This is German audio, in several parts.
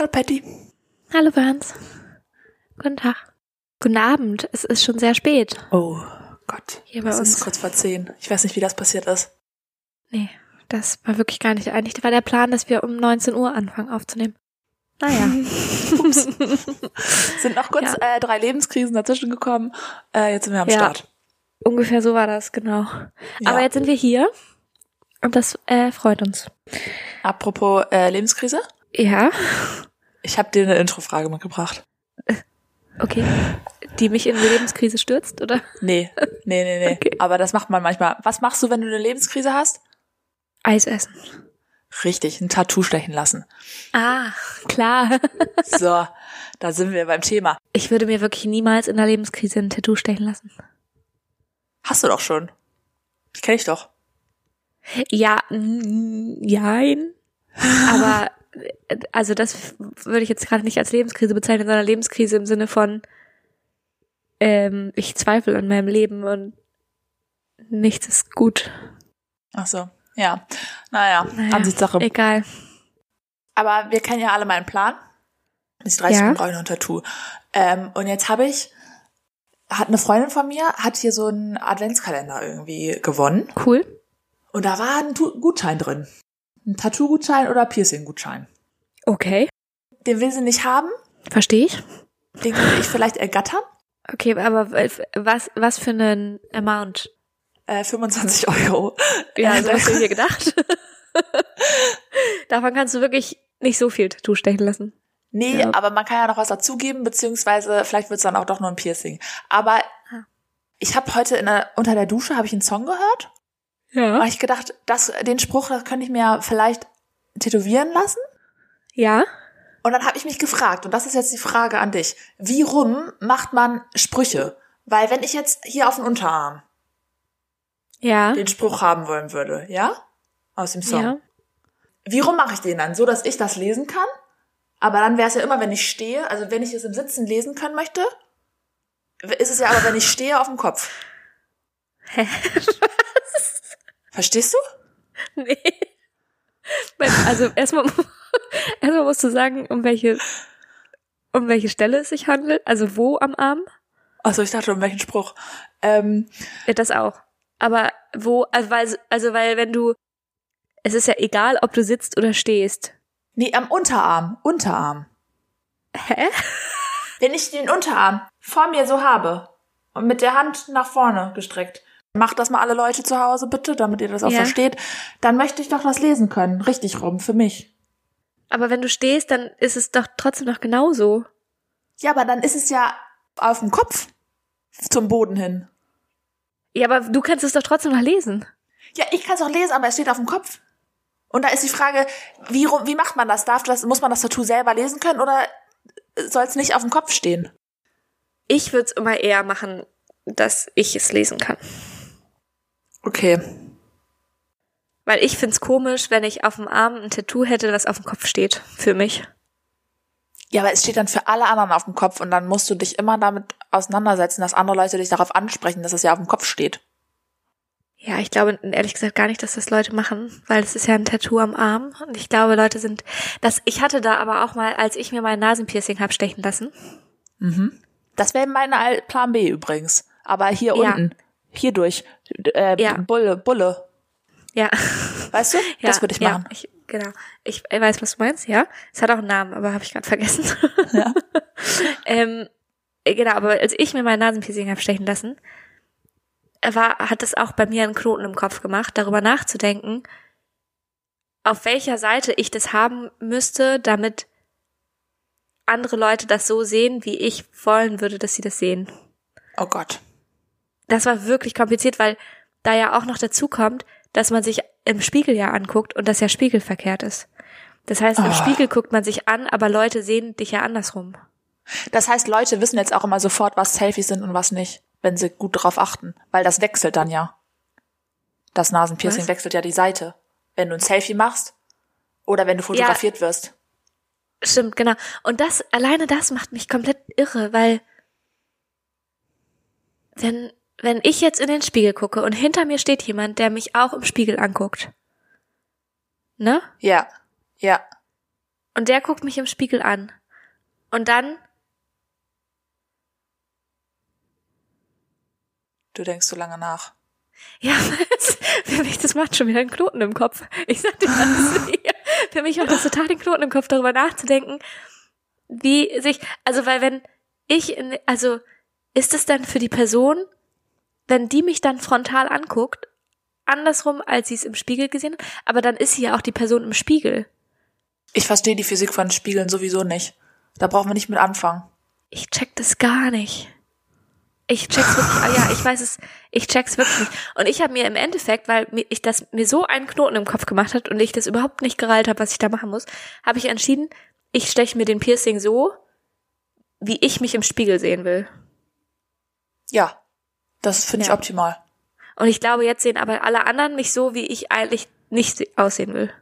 Hallo Patty. Hallo Berns. Guten Tag. Guten Abend. Es ist schon sehr spät. Oh Gott. Hier bei es uns. ist kurz vor zehn. Ich weiß nicht, wie das passiert ist. Nee, das war wirklich gar nicht. Eigentlich war der Plan, dass wir um 19 Uhr anfangen aufzunehmen. Naja. Ups. Sind noch kurz Ja. äh, drei Lebenskrisen dazwischen gekommen. Äh, jetzt sind wir am Ja. Start. Ungefähr so war das, genau. Ja. Aber jetzt sind wir hier. Und das äh, freut uns. Apropos äh, Lebenskrise. Ja, Ich habe dir eine Introfrage mitgebracht. okay. Die mich in eine Lebenskrise stürzt, oder? Nee, nee, nee, nee. Okay. Aber das macht man manchmal. Was machst du, wenn du eine Lebenskrise hast? Eis essen. Richtig, ein Tattoo stechen lassen. Ah, klar. So, da sind wir beim Thema. Ich würde mir wirklich niemals in der Lebenskrise ein Tattoo stechen lassen. Hast du doch schon. Ich kenne dich doch. Ja, jein. Aber also das würde ich jetzt gerade nicht als Lebenskrise bezeichnen, sondern Lebenskrise im Sinne von ähm, ich zweifle an meinem Leben und nichts ist gut. Ach so, ja. Naja, Naja, Ansichtssache. Egal. Aber wir kennen ja alle meinen Plan. Bis 30 Ja. noch ein Tattoo. Ähm, und jetzt habe ich, hat eine Freundin von mir, hat hier so einen Adventskalender irgendwie gewonnen. Cool. Und da war ein Gutschein drin. Ein Tattoo-Gutschein oder Piercing-Gutschein. Okay. Den will sie nicht haben. Verstehe ich. Den könnte ich vielleicht ergattern. Okay, aber was, was für einen Amount? Äh, 25 Euro. Ja, Äh, so hast du dir gedacht. Davon kannst du wirklich nicht so viel Tattoo stechen lassen. Nee, Ja. aber man kann ja noch was dazugeben, beziehungsweise vielleicht wird's dann auch doch nur ein Piercing. Aber Ah. ich habe heute in der, unter der Dusche habe ich einen Song gehört. Ja. habe ich gedacht, das, den Spruch, das könnte ich mir vielleicht tätowieren lassen. Ja. Und dann habe ich mich gefragt, und das ist jetzt die Frage an dich, wie rum macht man Sprüche? Weil wenn ich jetzt hier auf den Unterarm Ja. den Spruch haben wollen würde, ja? Aus dem Song. Ja. Wie rum mache ich den dann? So, dass ich das lesen kann? Aber dann wäre es ja immer, wenn ich stehe, also wenn ich es im Sitzen lesen können möchte, ist es ja aber, wenn ich stehe, auf dem Kopf. Hä? Verstehst du? Nee. Also erstmal, erstmal musst du sagen, um welche, um welche Stelle es sich handelt. Also wo am Arm? Achso, ich dachte, um welchen Spruch. Ähm, Ja, das auch. Aber wo, also weil, also weil wenn du, es ist ja egal, ob du sitzt oder stehst. nee, am Unterarm. Unterarm. Hä? Wenn ich den Unterarm vor mir so habe und mit der Hand nach vorne gestreckt, macht das mal alle Leute zu Hause bitte, damit ihr das auch Ja. versteht, dann möchte ich doch das lesen können. Richtig rum, für mich. Aber wenn du stehst, dann ist es doch trotzdem noch genauso. Ja, aber dann ist es ja auf dem Kopf zum Boden hin. Ja, aber du kannst es doch trotzdem noch lesen. Ja, ich kann es auch lesen, aber es steht auf dem Kopf. Und da ist die Frage, wie, wie macht man das? Darf das? Muss man das Tattoo selber lesen können oder soll es nicht auf dem Kopf stehen? Ich würde es immer eher machen, dass ich es lesen kann. Okay. Weil ich find's komisch, wenn ich auf dem Arm ein Tattoo hätte, was auf dem Kopf steht. Für mich. Ja, aber es steht dann für alle anderen auf dem Kopf und dann musst du dich immer damit auseinandersetzen, dass andere Leute dich darauf ansprechen, dass es ja auf dem Kopf steht. Ja, ich glaube ehrlich gesagt gar nicht, dass das Leute machen, weil es ist ja ein Tattoo am Arm. Und ich glaube, Leute sind. Das, ich hatte da aber auch mal, als ich mir mein Nasenpiercing hab stechen lassen. Das wäre mein Plan B übrigens. Aber hier Ja. unten, hier durch, äh, Ja. Bulle, Bulle, Ja. weißt du? ja das würde ich machen. Ja, ich, genau. Ich weiß, was du meinst, ja. Es hat auch einen Namen, aber habe ich gerade vergessen. Ja. ähm, genau, aber als ich mir mein Nasenpiercing hab stechen lassen, war, hat es auch bei mir einen Knoten im Kopf gemacht, darüber nachzudenken, auf welcher Seite ich das haben müsste, damit andere Leute das so sehen, wie ich wollen würde, dass sie das sehen. Oh Gott. Das war wirklich kompliziert, weil da ja auch noch dazu kommt, dass man sich im Spiegel ja anguckt und das ja spiegelverkehrt ist. Das heißt, im Ah. Spiegel guckt man sich an, aber Leute sehen dich ja andersrum. Das heißt, Leute wissen jetzt auch immer sofort, was Selfies sind und was nicht, wenn sie gut darauf achten. Weil das wechselt dann ja. Das Nasenpiercing Was? wechselt ja die Seite. Wenn du ein Selfie machst oder wenn du fotografiert wirst. Stimmt, genau. Und das, alleine das macht mich komplett irre, weil wenn, wenn ich jetzt in den Spiegel gucke und hinter mir steht jemand, der mich auch im Spiegel anguckt. Ne? Ja. Ja. Und der guckt mich im Spiegel an. Und dann, Du denkst so lange nach. ja, für mich, das macht schon wieder einen Knoten im Kopf. Ich sag dir das. für mich macht das total den Knoten im Kopf, darüber nachzudenken, wie sich, also weil wenn ich, in, also ist es dann für die Person, wenn die mich dann frontal anguckt, andersrum, als sie es im Spiegel gesehen hat, aber dann ist sie ja auch die Person im Spiegel. Ich verstehe die Physik von Spiegeln sowieso nicht. Da brauchen wir nicht mit anfangen. Ich check das gar nicht. Ich check's wirklich, ah ja, ich weiß es, ich check's wirklich nicht. Und ich habe mir im Endeffekt, weil mir, ich das mir so einen Knoten im Kopf gemacht hat und ich das überhaupt nicht gereilt habe, was ich da machen muss, habe ich entschieden, ich steche mir den Piercing so, wie ich mich im Spiegel sehen will. Ja, das finde ich Ja. optimal. Und ich glaube, jetzt sehen aber alle anderen mich so, wie ich eigentlich nicht se- aussehen will.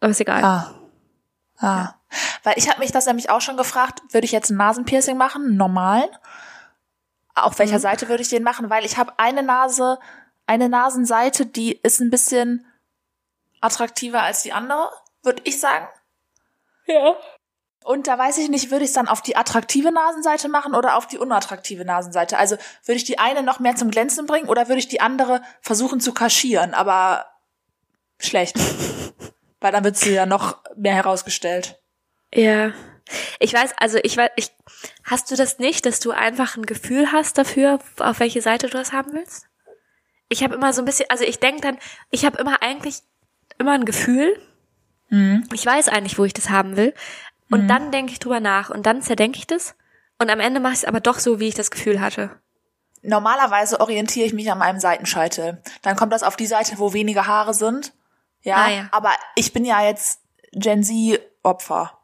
Aber ist egal. Ah. Ah. Weil ich habe mich das nämlich auch schon gefragt, würde ich jetzt ein Nasenpiercing machen, einen normalen? Auf welcher Seite würde ich den machen? Weil ich habe eine Nase, eine Nasenseite, die ist ein bisschen attraktiver als die andere, würde ich sagen. Ja. Und da weiß ich nicht, würde ich es dann auf die attraktive Nasenseite machen oder auf die unattraktive Nasenseite? Also würde ich die eine noch mehr zum Glänzen bringen oder würde ich die andere versuchen zu kaschieren, aber schlecht. Weil dann wird sie ja noch mehr herausgestellt. Ja. Ich weiß, also ich weiß, ich, hast du das nicht, dass du einfach ein Gefühl hast dafür, auf welche Seite du das haben willst? Ich habe immer so ein bisschen, also ich denke dann, ich habe immer eigentlich immer ein Gefühl. Ich weiß eigentlich, wo ich das haben will. Und dann denke ich drüber nach und dann zerdenke ich das. Und am Ende mache ich es aber doch so, wie ich das Gefühl hatte. Normalerweise orientiere ich mich an meinem Seitenscheitel. Dann kommt das auf die Seite, wo weniger Haare sind. Ja, Ah, ja. aber ich bin ja jetzt Gen Z Opfer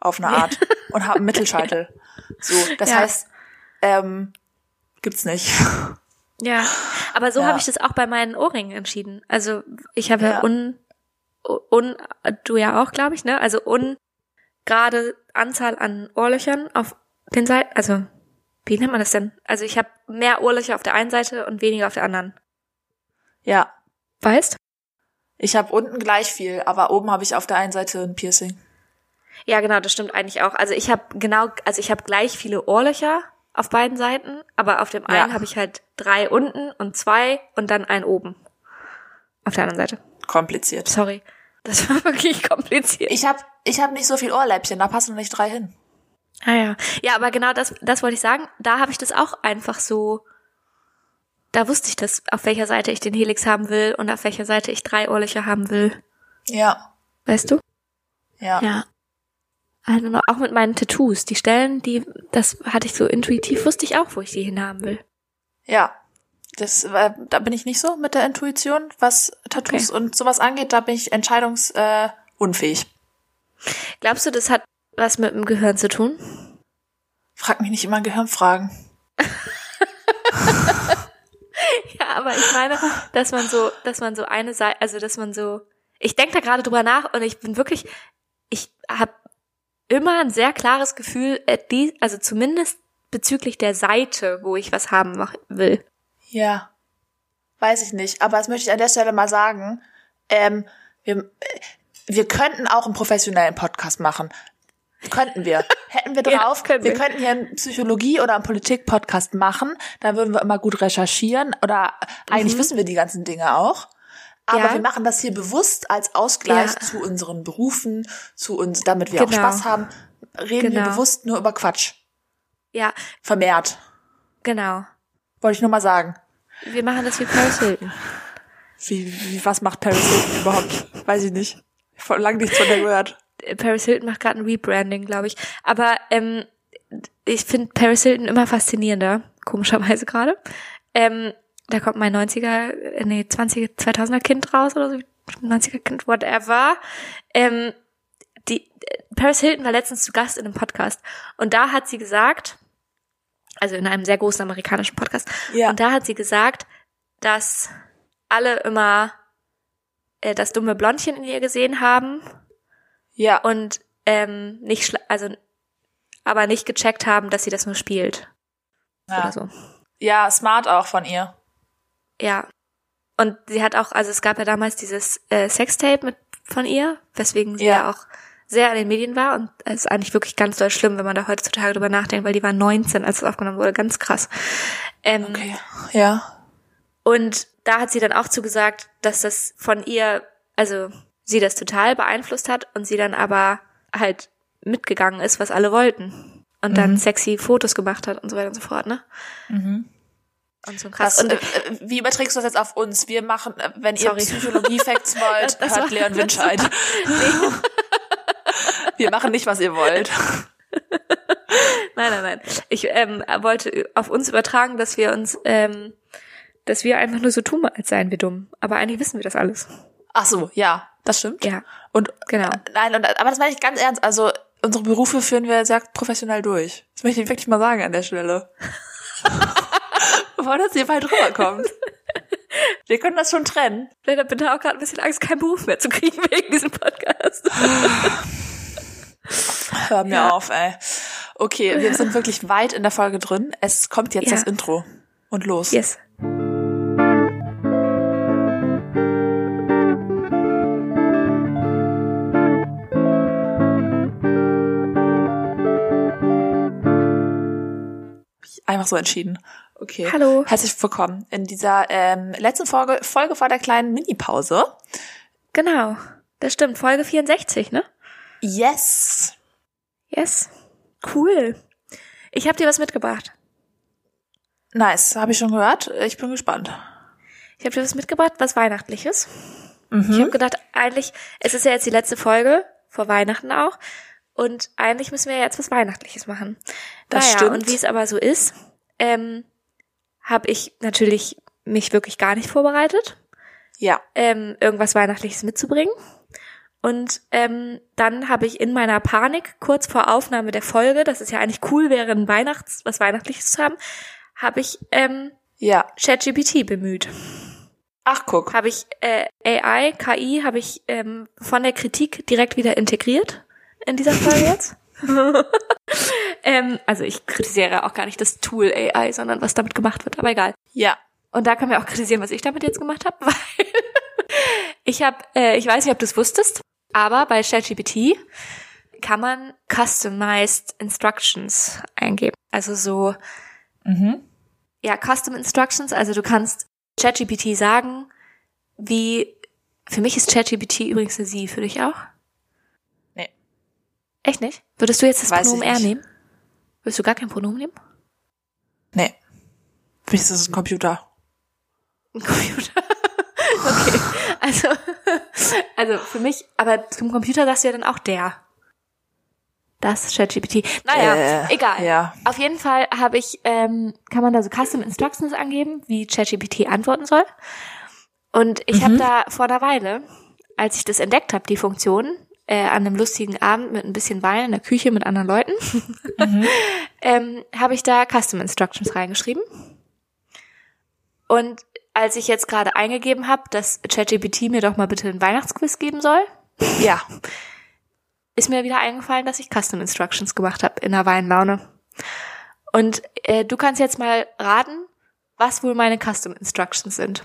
auf eine Art und habe einen Mittelscheitel. So, das Ja. heißt, ähm, gibt's nicht. Ja, aber so Ja. habe ich das auch bei meinen Ohrringen entschieden. Also ich habe ja, un, un, du ja auch, glaube ich, ne? Also ungerade Anzahl an Ohrlöchern auf den Seiten, also wie nennt man das denn? Also ich habe mehr Ohrlöcher auf der einen Seite und weniger auf der anderen. Ja, Weißt? ich habe unten gleich viel, aber oben habe ich auf der einen Seite ein Piercing. Ja, genau, das stimmt eigentlich auch. Also ich habe genau, also ich habe gleich viele Ohrlöcher auf beiden Seiten, aber auf dem Ja. einen habe ich halt drei unten und zwei und dann ein oben. Auf der anderen Seite. Kompliziert. Sorry. Das war wirklich kompliziert. Ich habe ich hab nicht so viel Ohrläppchen, da passen nicht drei hin. Ah ja. Ja, aber genau das, das wollte ich sagen. Da habe ich das auch einfach so. Da wusste ich das, auf welcher Seite ich den Helix haben will und auf welcher Seite ich drei Ohrlöcher haben will. Ja, Weißt du? ja. Ja. Also auch mit meinen Tattoos. Die Stellen, die, das hatte ich so intuitiv, wusste ich auch, wo ich die hinhaben will. Ja. Das, äh, da bin ich nicht so mit der Intuition, was Tattoos und sowas angeht, da bin ich entscheidungsunfähig. Äh. Glaubst du, das hat was mit dem Gehirn zu tun? Frag mich nicht immer Gehirnfragen. Ja, aber ich meine, dass man so, dass man so eine Seite, also dass man so, ich denke da gerade drüber nach und ich bin wirklich, ich habe immer ein sehr klares Gefühl, least, also zumindest bezüglich der Seite, wo ich was haben will. Ja. Weiß ich nicht. Aber das möchte ich an der Stelle mal sagen. Ähm, wir, äh, wir könnten auch einen professionellen Podcast machen. Könnten wir. Hätten wir Ja, drauf. können wir wir. könnten hier einen Psychologie- oder einen Politik-Podcast machen. Da würden wir immer gut recherchieren. Oder eigentlich wissen wir die ganzen Dinge auch. Aber Mhm. Ja. wir machen das hier bewusst als Ausgleich Ja. zu unseren Berufen, zu uns, damit wir auch Genau. Spaß haben. Reden wir Genau. bewusst nur über Quatsch. Ja, Vermehrt. genau. Wollte ich nur mal sagen. Wir machen das wie Paris Hilton. Wie, wie was macht Paris Hilton überhaupt? Weiß ich nicht. Vor lang nichts von der gehört. Paris Hilton macht gerade ein Rebranding, glaube ich. Aber ähm, ich finde Paris Hilton immer faszinierender, komischerweise gerade. Ähm, da kommt mein 90er, äh, nee, 20, 2000er Kind raus oder so, 90er Kind, whatever. Ähm, die, äh, Paris Hilton war letztens zu Gast in einem Podcast und da hat sie gesagt, also in einem sehr großen amerikanischen Podcast, Ja. und da hat sie gesagt, dass alle immer äh, das dumme Blondchen in ihr gesehen haben Ja. und ähm, nicht schla- also aber nicht gecheckt haben, dass sie das nur spielt ja. oder so. ja, smart auch von ihr. Ja. Und sie hat auch, also es gab ja damals dieses äh, Sextape mit von ihr, weswegen sie Ja. ja, auch sehr in den Medien war und es ist eigentlich wirklich ganz doll schlimm, wenn man da heutzutage drüber nachdenkt, weil die war 19, als es aufgenommen wurde, ganz krass. Ähm, Okay. Ja. Und da hat sie dann auch zugesagt, dass das von ihr, also sie das total beeinflusst hat und sie dann aber halt mitgegangen ist, was alle wollten. Und dann sexy Fotos gemacht hat und so weiter und so fort, ne? Und so krass. Was, und äh, wie überträgst du das jetzt auf uns? Wir machen, äh, wenn Sorry. ihr Psychologie-Facts wollt, Das hört war- Leon Winscheid. Wir machen nicht, was ihr wollt. Nein, nein, nein. Ich ähm, wollte auf uns übertragen, dass wir uns, ähm, dass wir einfach nur so tun, als seien wir dumm. Aber eigentlich wissen wir das alles. Ach so, ja, das stimmt. Ja, Und genau. äh, nein, und, aber das meine ich ganz ernst. Also unsere Berufe führen wir sehr professionell durch. Das möchte ich wirklich mal sagen an der Stelle. Bevor das hier bald rüberkommt. Wir können das schon trennen. Vielleicht hat bitte auch gerade ein bisschen Angst, keinen Beruf mehr zu kriegen wegen diesem Podcast. Hör mir Ja. auf, ey. Okay, wir sind wirklich weit in der Folge drin. Es kommt jetzt Ja. das Intro. Und los. Yes. Einfach so entschieden. Okay. Hallo. Herzlich willkommen in dieser ähm, letzten Folge, Folge vor der kleinen Mini-Pause. Genau. Das stimmt. Folge 64, ne? Yes. Yes. Cool. Ich habe dir was mitgebracht. Nice, habe ich schon gehört. Ich bin gespannt. Ich habe dir was mitgebracht, was Weihnachtliches. Mhm. Ich habe gedacht, eigentlich, es ist ja jetzt die letzte Folge, vor Weihnachten auch. Und eigentlich müssen wir ja jetzt was Weihnachtliches machen. Das naja, stimmt. und wie es aber so ist, ähm, habe ich natürlich mich wirklich gar nicht vorbereitet, Ja. ähm, irgendwas Weihnachtliches mitzubringen. Und ähm, dann habe ich in meiner Panik, kurz vor Aufnahme der Folge, dass es ja eigentlich cool wäre, ein Weihnachts-, was Weihnachtliches zu haben, habe ich ähm, Ja. ChatGPT bemüht. Ach, guck. Habe ich äh, AI, KI, habe ich ähm, von der Kritik direkt wieder integriert in dieser Folge jetzt. ähm, also ich kritisiere auch gar nicht das Tool AI, sondern was damit gemacht wird, aber egal. Ja. Und da können wir auch kritisieren, was ich damit jetzt gemacht habe, weil ich habe, äh, ich weiß nicht, ob du es wusstest, aber bei ChatGPT kann man customized instructions eingeben. Also so, Mhm. ja, custom instructions, also du kannst ChatGPT sagen, wie, für mich ist ChatGPT übrigens eine Sie, für dich auch? Nee. Echt nicht? Würdest du jetzt das Weiß Pronomen er nicht. nehmen? Würdest du gar kein Pronomen nehmen? Nee. Für mich ist das ein Computer. Ein Computer. okay. Also, also für mich, aber zum Computer sagst du ja dann auch der. Das ChatGPT. Naja, Äh, egal. ja. Auf jeden Fall habe ich, ähm, kann man da so Custom Instructions angeben, wie ChatGPT antworten soll. Und ich Mhm. habe da vor einer Weile, als ich das entdeckt habe, die Funktion, äh, an einem lustigen Abend mit ein bisschen Wein in der Küche mit anderen Leuten, Mhm. ähm, habe ich da Custom Instructions reingeschrieben. Und als ich jetzt gerade eingegeben habe, dass ChatGPT mir doch mal bitte einen Weihnachtsquiz geben soll, Ja. ist mir wieder eingefallen, dass ich Custom Instructions gemacht habe in der Weinlaune. Und äh, du kannst jetzt mal raten, was wohl meine Custom Instructions sind.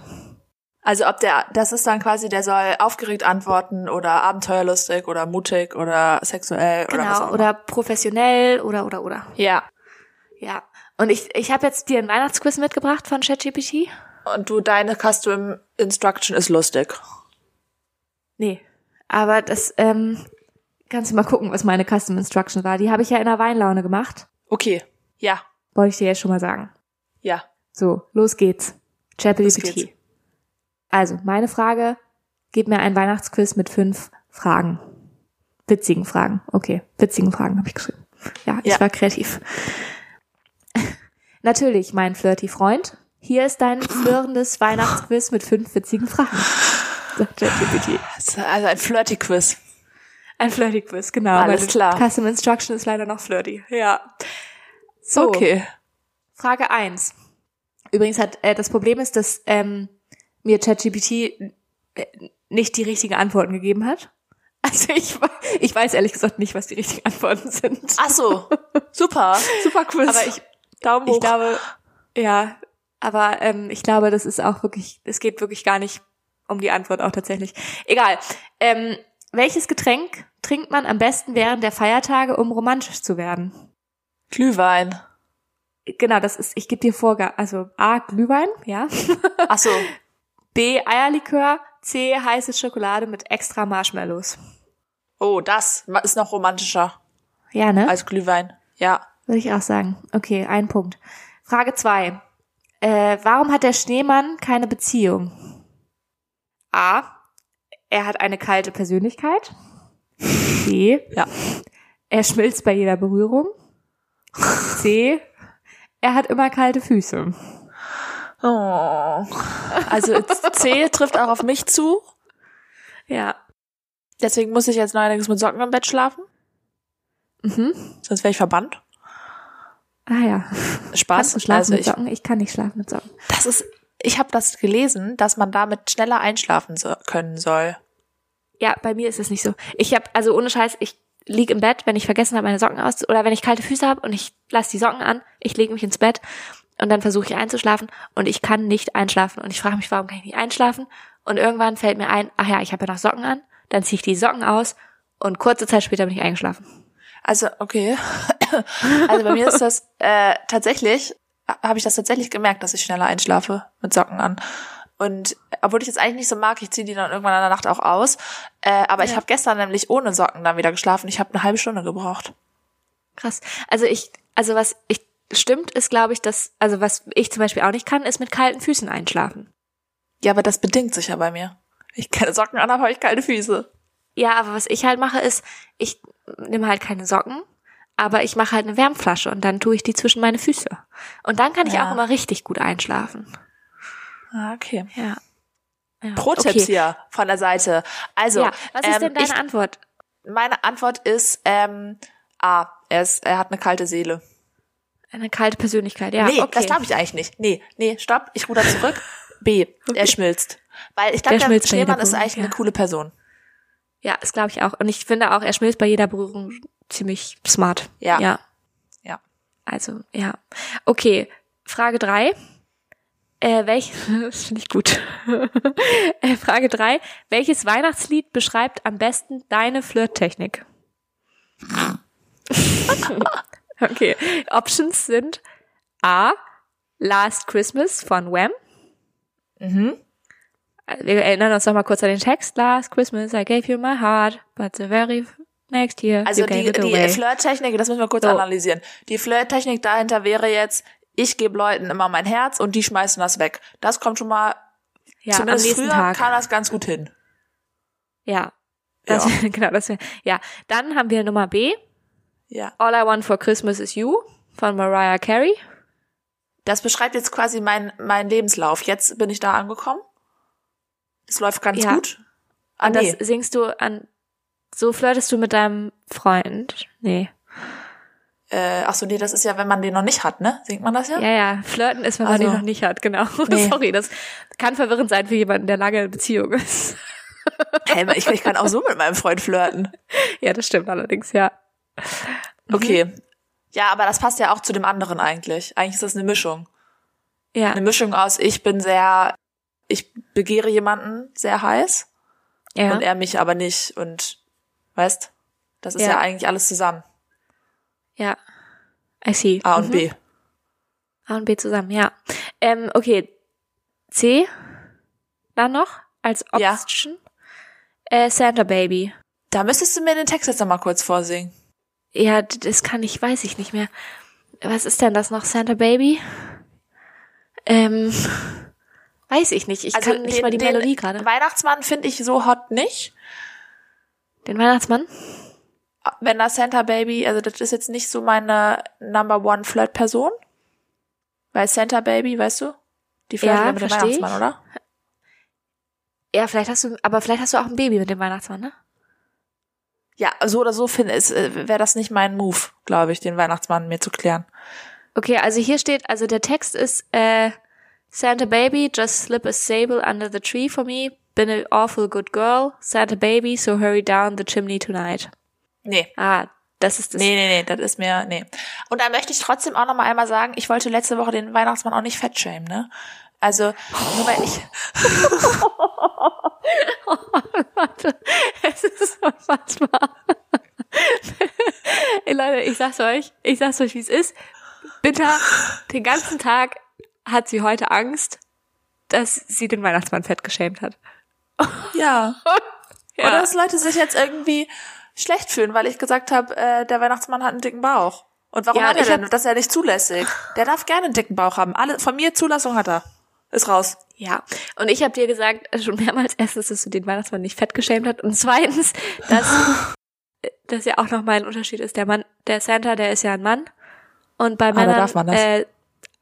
Also ob der, das ist dann quasi, der soll aufgeregt antworten oder abenteuerlustig oder mutig oder sexuell oder was auch Genau, immer. oder professionell oder oder oder. Ja. Ja. Und ich, ich habe jetzt dir einen Weihnachtsquiz mitgebracht von ChatGPT. Und du, deine Custom Instruction ist lustig. Nee. Aber das, ähm, kannst du mal gucken, was meine Custom Instruction war. Die habe ich ja in der Weinlaune gemacht. Okay. Ja. Wollte ich dir jetzt schon mal sagen. Ja. So, los geht's. ChatGPT. Also, meine Frage, gib mir einen Weihnachtsquiz mit fünf Fragen. Witzigen Fragen. Okay, witzigen Fragen habe ich geschrieben. Ja, ich Ja. war kreativ. Natürlich, mein flirty Freund. Hier ist dein flirrendes Weihnachtsquiz mit fünf witzigen Fragen. Sagt ChatGPT. Also ein flirty Quiz. Ein flirty Quiz, genau. Alles klar. Custom Instruction ist leider noch flirty. Ja. So, Okay. Frage eins. Übrigens hat äh, das Problem ist, dass ähm, mir ChatGPT äh, nicht die richtigen Antworten gegeben hat. Also ich, ich weiß ehrlich gesagt nicht, was die richtigen Antworten sind. Ach so. Super. Super Quiz. Aber ich, Daumen hoch. ich glaube, ja, aber ähm, ich glaube, das ist auch wirklich, es geht wirklich gar nicht um die Antwort auch tatsächlich. Egal. Ähm, welches Getränk trinkt man am besten während der Feiertage, um romantisch zu werden? Glühwein. Genau, das ist, ich gebe dir Vorgabe, also A, Glühwein, ja. Ach so. B, Eierlikör, C, heiße Schokolade mit extra Marshmallows. Oh, das ist noch romantischer Ja, ne? als Glühwein. Ja. Würde ich auch sagen. Okay, ein Punkt. Frage zwei. Äh, warum hat der Schneemann keine Beziehung? A. Er hat eine kalte Persönlichkeit. B. Ja. Er schmilzt bei jeder Berührung. C. Er hat immer kalte Füße. Oh. Also C trifft auch auf mich zu. Ja. Deswegen muss ich jetzt neuerdings mit Socken im Bett schlafen. Mhm. Sonst wäre ich verbannt. Ah ja. Spaß. Kannst du schlafen also mit ich, Socken? Ich kann nicht schlafen mit Socken. das ist, ich habe das gelesen, dass man damit schneller einschlafen so, können soll. Ja, bei mir ist es nicht so. Ich habe also ohne Scheiß, ich lieg im Bett, wenn ich vergessen habe, meine Socken aus oder wenn ich kalte Füße habe und ich lasse die Socken an, ich lege mich ins Bett und dann versuche ich einzuschlafen und ich kann nicht einschlafen und ich frage mich, warum kann ich nicht einschlafen? Und irgendwann fällt mir ein, ach ja, ich habe ja noch Socken an, dann ziehe ich die Socken aus und kurze Zeit später bin ich eingeschlafen. Also, okay. Also bei mir ist das äh, tatsächlich, habe ich das tatsächlich gemerkt, dass ich schneller einschlafe mit Socken an. Und obwohl ich das eigentlich nicht so mag, ich ziehe die dann irgendwann in der Nacht auch aus. Äh, aber ich Ja. habe gestern nämlich ohne Socken dann wieder geschlafen. Ich habe eine halbe Stunde gebraucht. Krass. Also ich, also was ich stimmt, ist glaube ich, dass, also was ich zum Beispiel auch nicht kann, ist mit kalten Füßen einschlafen. Ja, aber das bedingt sich ja bei mir. Ich keine Socken an habe, habe ich kalte Füße. Ja, aber was ich halt mache, ist, ich nehme halt keine Socken, aber ich mache halt eine Wärmflasche und dann tue ich die zwischen meine Füße. Und dann kann ich Ja. auch immer richtig gut einschlafen. Ah, okay. Ja. ja. Pro-Tipps okay. hier von der Seite. Also, ja, was ist ähm, denn deine ich, Antwort? meine Antwort ist ähm, A. Er, ist, er hat eine kalte Seele. Eine kalte Persönlichkeit, ja. nee, okay. das glaube ich eigentlich nicht. Nee, nee, stopp, ich ruder zurück. B. Er schmilzt. Weil ich glaube, Der der, Schneemann ist eigentlich eine ja. coole Person. Ja, das glaube ich auch. Und ich finde auch, er schmilzt bei jeder Berührung ziemlich smart. Ja. Ja. Ja. Also, ja. Okay, Frage drei. Äh, welch, das finde ich gut. äh, Frage drei. Welches Weihnachtslied beschreibt am besten deine Flirttechnik? okay. Options sind A. Last Christmas von Wham. Mhm. Wir erinnern uns noch mal kurz an den Text. Last Christmas I gave you my heart, but the very next year Also you gave die, it die away. Flirttechnik, das müssen wir kurz So. analysieren. Die Flirttechnik dahinter wäre jetzt, ich gebe Leuten immer mein Herz und die schmeißen das weg. Das kommt schon mal, ja, am zumindest nächsten früher Tag. kam das ganz gut hin. Ja. Das, Ja. genau, das wär, ja. Dann haben wir Nummer B. Ja. All I Want for Christmas is You von Mariah Carey. Das beschreibt jetzt quasi mein, mein Lebenslauf. Jetzt bin ich da angekommen. Es läuft ganz Ja. gut. Ah, Und nee. das singst du an, so flirtest du mit deinem Freund. Nee. Äh, ach so, nee, das ist ja, wenn man den noch nicht hat, ne? Singt man das ja? Ja, ja, flirten ist, wenn man Also- den noch nicht hat, genau. Nee. Sorry, das kann verwirrend sein für jemanden, der lange in Beziehung ist. Hey, ich, ich kann auch so mit meinem Freund flirten. ja, das stimmt allerdings, ja. Okay. Ja, aber das passt ja auch zu dem anderen eigentlich. Eigentlich ist das eine Mischung. Ja, Eine Mischung aus, ich bin sehr, ich begehre jemanden sehr heiß ja. und er mich aber nicht und weißt, das ist ja, Ja. eigentlich alles zusammen. ja. I see. A und Mhm. B. A und B zusammen, ja. Ähm, okay. C. Dann noch als Ja. Option. Äh, Santa Baby. Da müsstest du mir den Text jetzt noch mal kurz vorsingen. Ja, das kann ich, weiß ich nicht mehr. Was ist denn das noch? Santa Baby? Ähm, weiß ich nicht. Ich kann nicht den- mal die Melodie gerade. Weihnachtsmann finde ich so hot nicht. Den Weihnachtsmann? Wenn das Santa Baby, also das ist jetzt nicht so meine Number One Flirt Person. Weil Santa Baby, weißt du? Die flirtet Ja, mit dem versteh ich. Weihnachtsmann, oder? Ja, vielleicht hast du, aber vielleicht hast du auch ein Baby mit dem Weihnachtsmann, ne? Ja, so oder so finde ich, wäre das nicht mein Move, glaube ich, den Weihnachtsmann mir zu klären. Okay, also hier steht, also der Text ist, äh, Santa Baby, just slip a sable under the tree for me. Been an awful good girl. Santa Baby, so hurry down the chimney tonight. Nee. Ah, das ist das. Nee, nee, nee, das ist mir, nee. Und da möchte ich trotzdem auch noch mal einmal sagen, ich wollte letzte Woche den Weihnachtsmann auch nicht fettshamen, ne? Also, nur weil ich, Warte, es ist unfassbar. Ey, Leute, ich sag's euch, ich sag's euch, wie es ist. Bitter, den ganzen Tag hat sie heute Angst, dass sie den Weihnachtsmann fett geschämt hat. Ja. Ja. Oder dass Leute sich jetzt irgendwie schlecht fühlen, weil ich gesagt habe, äh, der Weihnachtsmann hat einen dicken Bauch. Und warum Ja, hat er denn? hab- Das ist ja nicht zulässig. Der darf gerne einen dicken Bauch haben. Alle, von mir Zulassung hat er. Ist raus. Ja, und ich habe dir gesagt, äh, schon mehrmals erstens, dass du den Weihnachtsmann nicht fett geschämt hast und zweitens, dass das ja auch nochmal ein Unterschied ist. Der Mann, der Santa, der ist ja ein Mann und bei Männern, darf man das? Äh,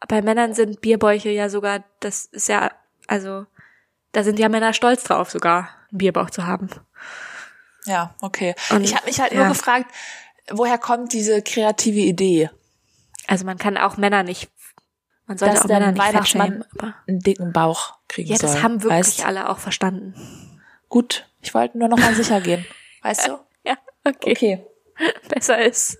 bei Männern sind Bierbäuche ja sogar, das ist ja, also da sind ja Männer stolz drauf, sogar einen Bierbauch zu haben. Ja, okay. Und- ich habe mich halt ja. nur gefragt, woher kommt diese kreative Idee, Also man kann auch Männer nicht, man sollte dass auch Männer nicht Weihnachtsmann einen dicken Bauch kriegen ja, soll? das haben wirklich weißt? alle auch verstanden. Gut, ich wollte nur noch mal sicher gehen. Weißt du? Ja, okay. besser ist.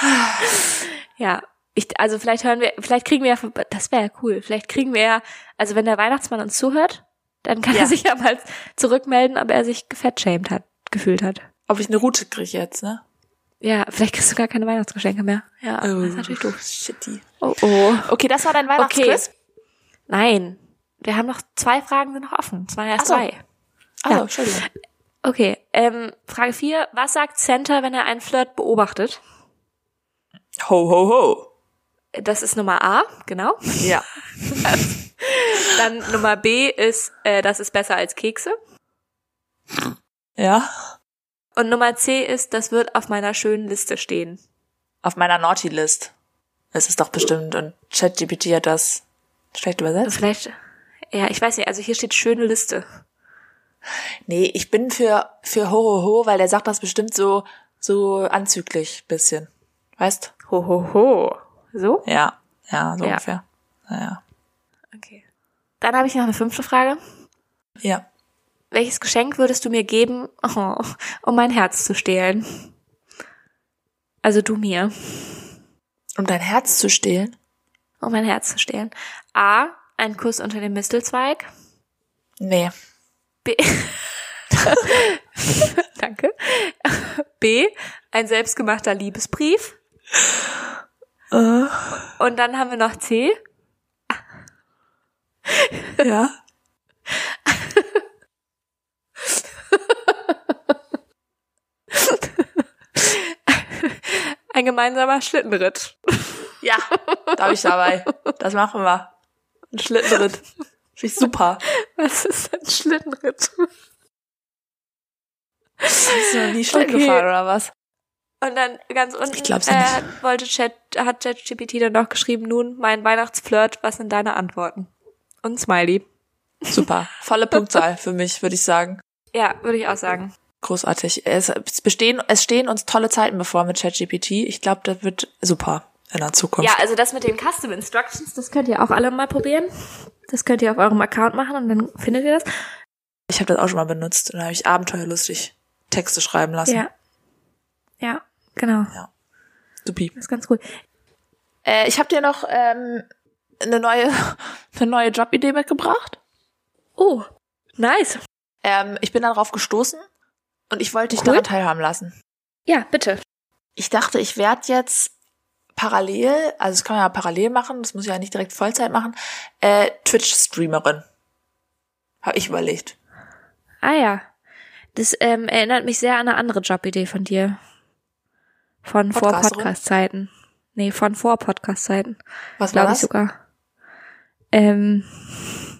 ja, ich, also vielleicht hören wir, vielleicht kriegen wir ja, das wäre ja cool, vielleicht kriegen wir ja, also wenn der Weihnachtsmann uns zuhört, dann kann Ja. er sich ja mal zurückmelden, ob er sich gefettschämt hat, gefühlt hat. Ob ich eine Route kriege jetzt, ne? Ja, vielleicht kriegst du gar keine Weihnachtsgeschenke mehr. Ja, das ist natürlich doof. Shitty. Oh, oh. Okay, das war dein Weihnachtsquiz? Nein, wir haben noch zwei Fragen sind noch offen. Waren erst so. drei. Ah, Ja. Entschuldigung. Okay, ähm, Frage vier. Was sagt Santa, wenn er einen Flirt beobachtet? Ho, ho, ho. Das ist Nummer A, genau. Ja. Dann Nummer B ist, äh, das ist besser als Kekse. Ja. Und Nummer C ist, das wird auf meiner schönen Liste stehen. Auf meiner Naughty List. Es ist doch bestimmt und ChatGPT hat das schlecht übersetzt. Vielleicht, ja, ich weiß nicht, also hier steht schöne Liste. Nee, ich bin für, für ho, ho, ho, weil der sagt das bestimmt so, so anzüglich bisschen. Weißt? Ho, ho, ho. So? Ja. Ja, so Ja. ungefähr. Naja. Okay. Dann habe ich noch eine fünfte Frage. Ja. Welches Geschenk würdest du mir geben, oh, um mein Herz zu stehlen? Also du mir, Um dein Herz zu stehlen? um mein Herz zu stehlen. A, ein Kuss unter dem Mistelzweig. Nee. B. Danke. B. Ein selbstgemachter Liebesbrief. Und dann haben wir noch C. ja. Ein gemeinsamer Schlittenritt. Ja, da bin ich dabei. Das machen wir. Ein Schlittenritt. Finde ich super. Was ist ein Schlittenritt? Bist du noch nie Schlitten Okay. gefahren oder was? Und dann ganz unten Ich glaub's äh, nicht. wollte Chat, hat ChatGPT dann noch geschrieben, nun mein Weihnachtsflirt, was sind deine Antworten? Und Smiley. Super. Volle Punktzahl für mich, würde ich sagen. Ja, würde ich auch sagen. Großartig. Es, es bestehen, es stehen uns tolle Zeiten bevor mit ChatGPT. Ich glaube, das wird super in der Zukunft. Ja, also das mit den Custom Instructions, das könnt ihr auch alle mal probieren. Das könnt ihr auf eurem Account machen und dann findet ihr das. Ich habe das auch schon mal benutzt und da habe ich abenteuerlustig Texte schreiben lassen. Ja. Ja, genau. Supi. Das ist ganz cool. Äh, ich habe dir noch ähm, eine neue, eine neue Jobidee mitgebracht. Oh, nice. Ähm, ich bin darauf gestoßen und ich wollte dich Cool. daran teilhaben lassen. Ja, bitte. Ich dachte, ich werde jetzt parallel, also das kann man ja parallel machen, das muss ich ja nicht direkt Vollzeit machen, äh, Twitch-Streamerin. Habe ich überlegt. Ah ja. Das ähm, erinnert mich sehr an eine andere Jobidee von dir. Von vor? Podcast-Zeiten. Nee, von vor Podcast-Zeiten. Was war Glaube ich das? sogar. Ähm,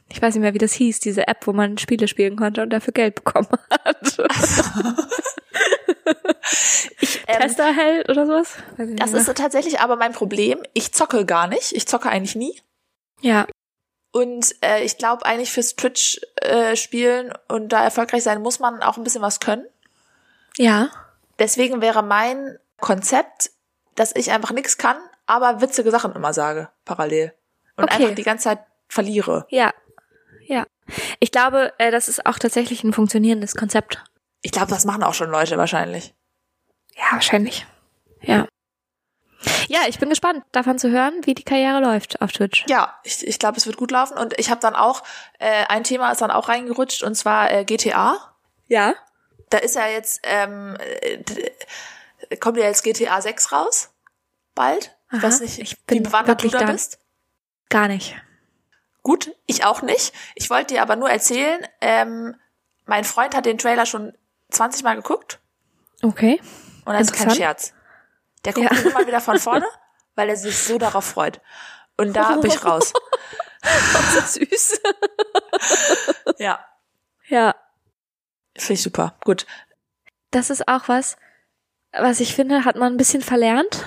ich weiß nicht mehr, wie das hieß, diese App, wo man Spiele spielen konnte und dafür Geld bekommen hat. Ich, ähm, Testerheld oder sowas? Das mehr. ist tatsächlich aber mein Problem. Ich zocke gar nicht. Ich zocke eigentlich nie. ja. Und äh, ich glaube eigentlich fürs Twitch-Spielen und da erfolgreich sein muss man auch ein bisschen was können. Ja. Deswegen wäre mein Konzept, dass ich einfach nichts kann, aber witzige Sachen immer sage, parallel. Und Okay. einfach die ganze Zeit verliere. Ja. Ja. Ich glaube, äh, das ist auch tatsächlich ein funktionierendes Konzept. Ich glaube, das machen auch schon Leute wahrscheinlich. Ja, wahrscheinlich. Ja. Ja, ich bin gespannt, davon zu hören, wie die Karriere läuft auf Twitch. Ja, ich, ich glaube, es wird gut laufen. Und ich habe dann auch, äh, ein Thema ist dann auch reingerutscht, und zwar äh, GTA. Ja. Da ist ja jetzt, ähm, äh, kommt ja jetzt GTA 6 raus. Bald. Ich Aha, weiß nicht, ich wie bin bewandert du da bist. Gar nicht. Gut, ich auch nicht. Ich wollte dir aber nur erzählen, ähm, mein Freund hat den Trailer schon 20 Mal geguckt Okay. und das ist kein. Scherz. Der guckt Ja. immer wieder von vorne, weil er sich so darauf freut. Und da bin ich raus. Das ist süß. Ja, Ja. finde ich super. Gut. Das ist auch was, was ich finde, hat man ein bisschen verlernt.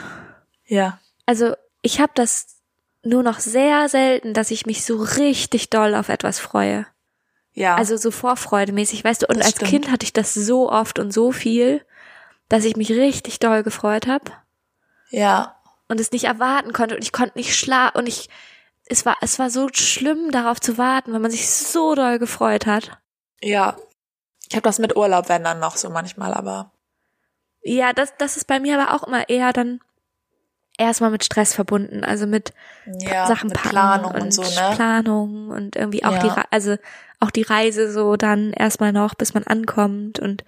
Ja. Also ich habe das nur noch sehr selten, dass ich mich so richtig doll auf etwas freue. Ja. Also so vorfreudemäßig, weißt du. Und Das als stimmt. Kind hatte ich das so oft und so viel, dass ich mich richtig doll gefreut habe ja. und es nicht erwarten konnte und ich konnte nicht schlafen und ich es war es war so schlimm darauf zu warten, weil man sich so doll gefreut hat. Ja. Ich habe das mit Urlaub, wenn dann noch so manchmal, aber Ja, das das ist bei mir aber auch immer eher dann erstmal mit Stress verbunden, also mit ja, Sachen mit Planung und, und so, ne? Planung und irgendwie auch Ja. die Re- also auch die Reise so dann erstmal noch, bis man ankommt und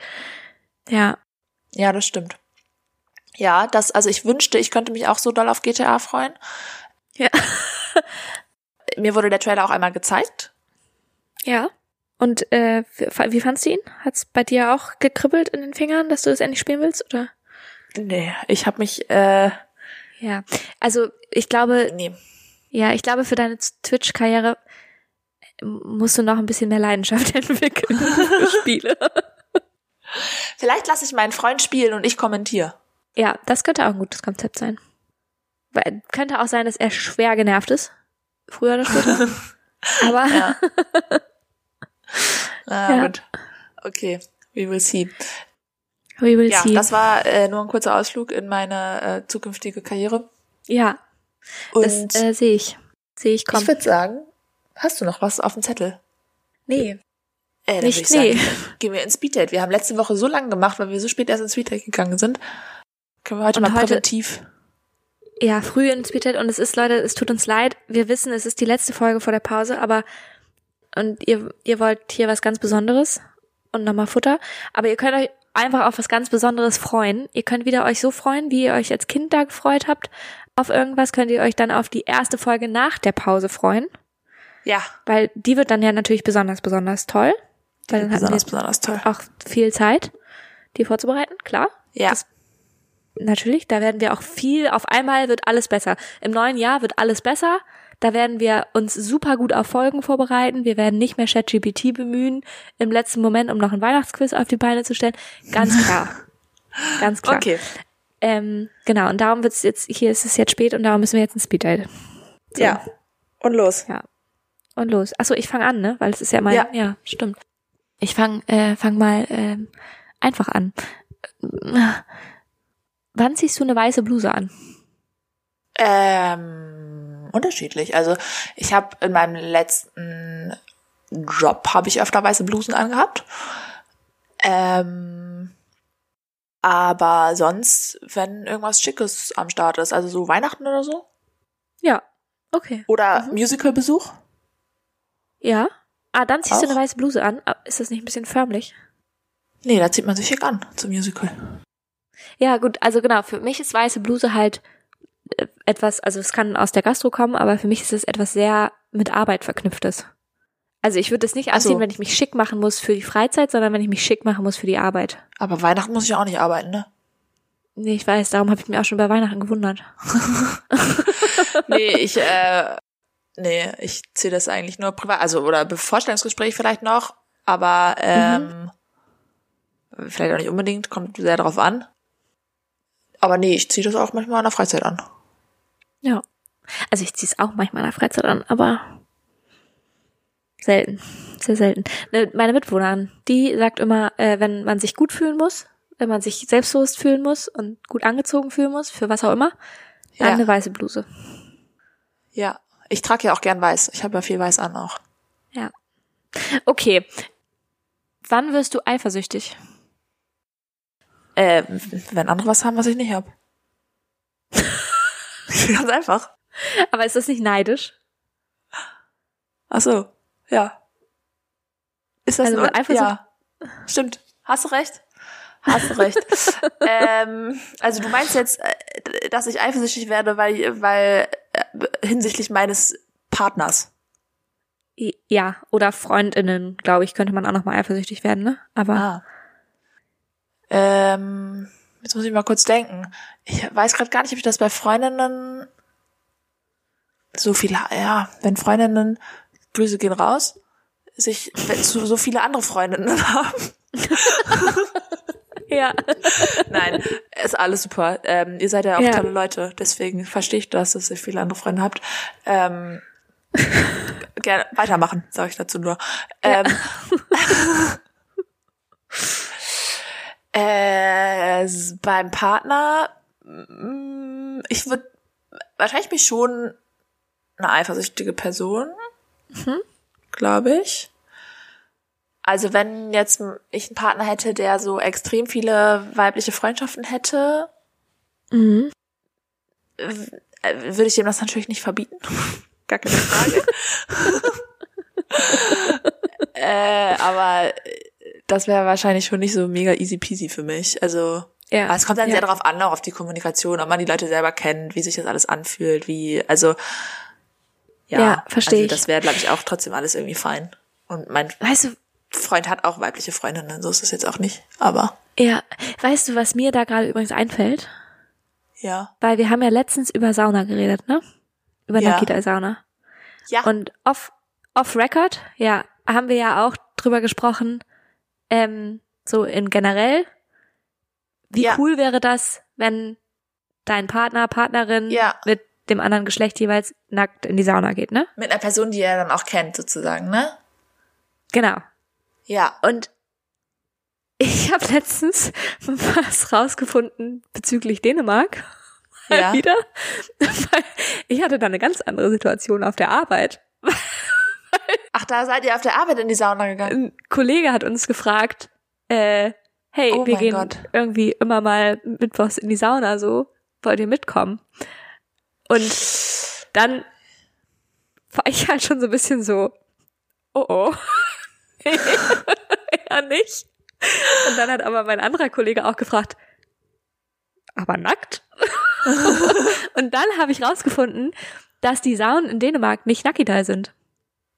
ja, Ja, das stimmt. Ja, das, also ich wünschte, ich könnte mich auch so doll auf GTA freuen. Ja. Mir wurde der Trailer auch einmal gezeigt. ja. Und äh, wie fandst du ihn? Hat's bei dir auch gekribbelt in den Fingern, dass du das endlich spielen willst, oder? Nee, ich habe mich, äh, Ja. Also ich glaube, nee. ja, ich glaube, für deine Twitch-Karriere musst du noch ein bisschen mehr Leidenschaft entwickeln für Spiele. Vielleicht lasse ich meinen Freund spielen und ich kommentiere. Ja, das könnte auch ein gutes Konzept sein. Weil, könnte auch sein, dass er schwer genervt ist. Früher oder später. Aber Ja. Na Ja. gut. Okay, we will see. we will Ja, see. das war äh, nur ein kurzer Ausflug in meine äh, zukünftige Karriere. ja, Und das äh, sehe ich. Sehe ich kommen. ich würde sagen, hast du noch was auf dem Zettel? nee. Äh, Nicht, ich sagen, nee. Gehen wir ins Speeddate. Wir haben letzte Woche so lange gemacht, weil wir so spät erst ins Speeddate gegangen sind. Können wir heute Und mal heute- präventiv. Ja, früh ins Speeddate und es ist, Leute, es tut uns leid. Wir wissen, es ist die letzte Folge vor der Pause, aber und ihr, ihr wollt hier was ganz Besonderes und nochmal Futter. Aber ihr könnt euch einfach auf was ganz Besonderes freuen. Ihr könnt wieder euch so freuen, wie ihr euch als Kind da gefreut habt. Auf irgendwas könnt ihr euch dann auf die erste Folge nach der Pause freuen. Ja, Weil die wird dann ja natürlich besonders, besonders toll. Weil dann besonders, besonders toll. auch viel Zeit, die vorzubereiten, klar. Ja, das- Natürlich, da werden wir auch viel, auf einmal wird alles besser. Im neuen Jahr wird alles besser. Da werden wir uns super gut auf Folgen vorbereiten. Wir werden nicht mehr ChatGPT bemühen im letzten Moment, um noch ein Weihnachtsquiz auf die Beine zu stellen. Ganz klar. Ganz klar. okay. Ähm, genau, und darum wird's jetzt, hier ist es jetzt spät und darum müssen wir jetzt ein Speeddate. So. Ja. Und los. Ja. Und los. Achso, ich fange an, ne? Weil es ist ja mein. Ja. Ja, stimmt. Ich fang, äh, fang mal ähm, einfach an. Wann ziehst du eine weiße Bluse an? Ähm, unterschiedlich. Also ich habe in meinem letzten Job habe ich öfter weiße Blusen angehabt. Ähm, aber sonst, wenn irgendwas Schickes am Start ist, also so Weihnachten oder so. Ja. Okay. Oder Musicalbesuch. Ja. Ah, dann ziehst du Auch? eine weiße Bluse an. Ah, Ist das nicht ein bisschen förmlich? Nee, da zieht man sich schick an zum Musical. Ja, gut, also genau, für mich ist weiße Bluse halt etwas, also es kann aus der Gastro kommen, aber für mich ist es etwas sehr mit Arbeit verknüpftes. Also ich würde es nicht Ach so. anziehen, wenn ich mich schick machen muss für die Freizeit, sondern wenn ich mich schick machen muss für die Arbeit. Aber Weihnachten muss ich auch nicht arbeiten, ne? Nee, ich weiß, darum habe ich mich auch schon bei Weihnachten gewundert. Nee, ich, äh, nee, ich ziehe das eigentlich nur privat, also oder Vorstellungsgespräch vielleicht noch, aber ähm, vielleicht auch nicht unbedingt, kommt sehr drauf an. Aber nee, ich ziehe das auch manchmal in der Freizeit an. Ja. Also ich ziehe es auch manchmal in der Freizeit an, aber selten. Sehr selten. Ne, Meine Mitwohnerin, die sagt immer, äh, wenn man sich gut fühlen muss, wenn man sich selbstbewusst fühlen muss und gut angezogen fühlen muss, für was auch immer, dann Ja. eine weiße Bluse. Ja, ich trage ja auch gern weiß. Ich habe ja viel weiß an auch. Ja. Okay. Wann wirst du eifersüchtig? Äh, wenn andere was haben, was ich nicht habe. Ganz einfach. Aber ist das nicht neidisch? Ach so, ja. Ist das Also nur Eifersucht- Ja, stimmt. Hast du recht. Hast du recht. ähm, also du meinst jetzt, äh, dass ich eifersüchtig werde, weil, weil äh, hinsichtlich meines Partners. Ja, oder Freundinnen, glaube ich, könnte man auch noch mal eifersüchtig werden, ne? Aber Ah. Ähm, jetzt muss ich mal kurz denken. Ich weiß gerade gar nicht, ob ich das bei Freundinnen so viel, ja, wenn Freundinnen, Grüße gehen raus, sich wenn so, viele andere Freundinnen haben. ja. Nein, ist alles super. Ähm, ihr seid ja auch Ja. tolle Leute, deswegen verstehe ich das, dass ihr viele andere Freunde habt. Ähm, gerne weitermachen, sage ich dazu nur. Ähm, äh, beim Partner, mm, ich würde wahrscheinlich bin ich schon eine eifersüchtige Person, glaube ich. Also wenn jetzt ich einen Partner hätte, der so extrem viele weibliche Freundschaften hätte, Mhm. äh, würde ich dem das natürlich nicht verbieten. Gar keine Frage. äh, aber das wäre wahrscheinlich schon nicht so mega easy peasy für mich. Also Ja. aber es kommt dann ja. sehr darauf an, auch auf die Kommunikation, ob man die Leute selber kennt, wie sich das alles anfühlt, wie, also ja, Ja, versteh also das wäre, glaube ich, auch trotzdem alles irgendwie fein. Und mein Weißt du, Freund hat auch weibliche Freundinnen, so ist es jetzt auch nicht. Aber ja, weißt du, was mir da gerade übrigens einfällt? ja. Weil wir haben ja letztens über Sauna geredet, ne? Über Ja. Nakita-Sauna. Ja. Und off, off Record, ja, haben wir ja auch drüber gesprochen, ähm, so in generell. Wie Ja. cool wäre das, wenn dein Partner, Partnerin Ja. mit dem anderen Geschlecht jeweils nackt in die Sauna geht, ne? Mit einer Person, die er dann auch kennt, sozusagen, ne? Genau. Ja. Und ich habe letztens was rausgefunden bezüglich Dänemark. Mal Ja. Wieder. Weil ich hatte da eine ganz andere Situation auf der Arbeit. Ach, da seid ihr auf der Arbeit in die Sauna gegangen. Ein Kollege hat uns gefragt, äh, hey, Oh wir gehen Gott. irgendwie immer mal mittwochs in die Sauna, so, wollt ihr mitkommen? Und dann war ich halt schon so ein bisschen so, oh oh. ja, nicht. Und dann hat aber mein anderer Kollege auch gefragt, aber nackt? Und dann habe ich rausgefunden, dass die Saunen in Dänemark nicht nackidal sind.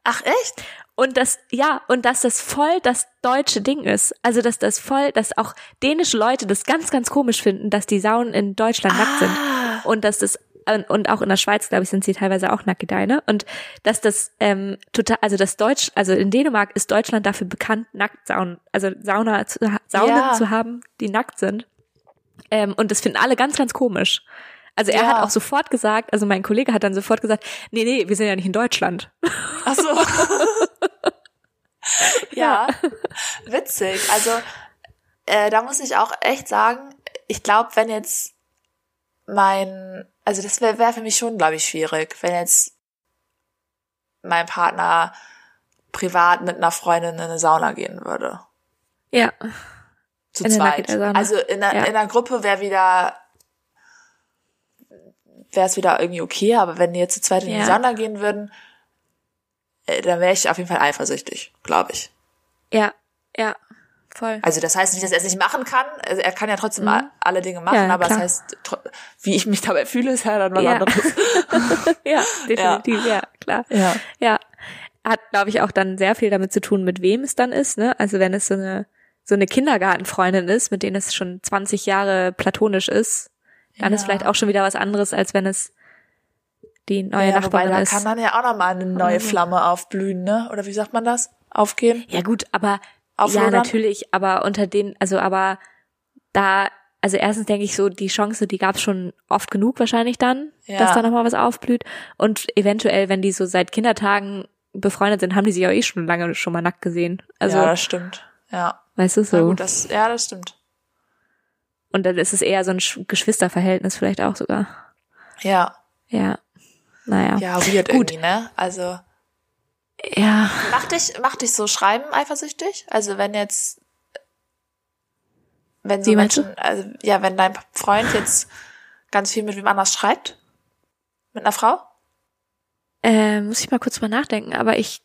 Ach, echt? Und das, ja, und dass das voll das deutsche Ding ist. Also, dass das voll, dass auch dänische Leute das ganz, ganz komisch finden, dass die Saunen in Deutschland nackt sind. Ah. Und dass das, äh, und auch in der Schweiz, glaube ich, sind sie teilweise auch nackidai, ne? Und dass das, ähm, total, also das Deutsch, also in Dänemark ist Deutschland dafür bekannt, nackt Saunen, also Sauna, zu, Saunen Ja. zu haben, die nackt sind. Ähm, und das finden alle ganz, ganz komisch. Also er Ja. hat auch sofort gesagt, also mein Kollege hat dann sofort gesagt, nee, nee, wir sind ja nicht in Deutschland. Ach so. ja. Witzig. Also, äh, da muss ich auch echt sagen, ich glaube, wenn jetzt mein, also das wäre wär für mich schon, glaube ich, schwierig, wenn jetzt mein Partner privat mit einer Freundin in eine Sauna gehen würde. Ja. Zu In zweit. Also in einer, Ja. in einer Gruppe wäre wieder wäre es wieder irgendwie okay, aber wenn die jetzt zu zweit in die Ja. Sauna gehen würden, äh, dann wäre ich auf jeden Fall eifersüchtig, glaube ich. Ja, ja, voll. Also das heißt nicht, dass er es nicht machen kann. Also er kann ja trotzdem Mhm. alle Dinge machen, Ja, aber klar. das heißt, wie ich mich dabei fühle, ist ja dann was Ja. anderes. ja, definitiv, ja. klar. Ja. Ja. Hat, glaube ich, auch dann sehr viel damit zu tun, mit wem es dann ist, ne? Also wenn es so eine, so eine Kindergartenfreundin ist, mit denen es schon 20 Jahre platonisch ist, dann ist Ja. vielleicht auch schon wieder was anderes, als wenn es die neue ja, wobei Nachbarin da ist. kann dann ja auch nochmal eine neue. Flamme aufblühen, ne? Oder wie sagt man das? Aufgehen? Ja gut, aber ja Auflodern? natürlich, aber unter den, also aber da, also erstens denke ich so, die Chance, die gab es schon oft genug wahrscheinlich dann, Ja. dass da nochmal was aufblüht. Und eventuell, wenn die so seit Kindertagen befreundet sind, haben die sich auch eh schon lange schon mal nackt gesehen. Also, ja, das stimmt. Ja. weißt du so. gut, das, ja, das stimmt. Und dann ist es eher so ein Sch- Geschwisterverhältnis vielleicht auch sogar. Ja. Ja. Naja. Ja, weird Gut. irgendwie, ne? Also, Ja. Macht dich, macht dich so Schreiben eifersüchtig? Also wenn jetzt, wenn so Wie Menschen, also ja, wenn dein Freund jetzt ganz viel mit wem anders schreibt? Mit einer Frau? Äh, muss ich mal kurz mal nachdenken, aber ich,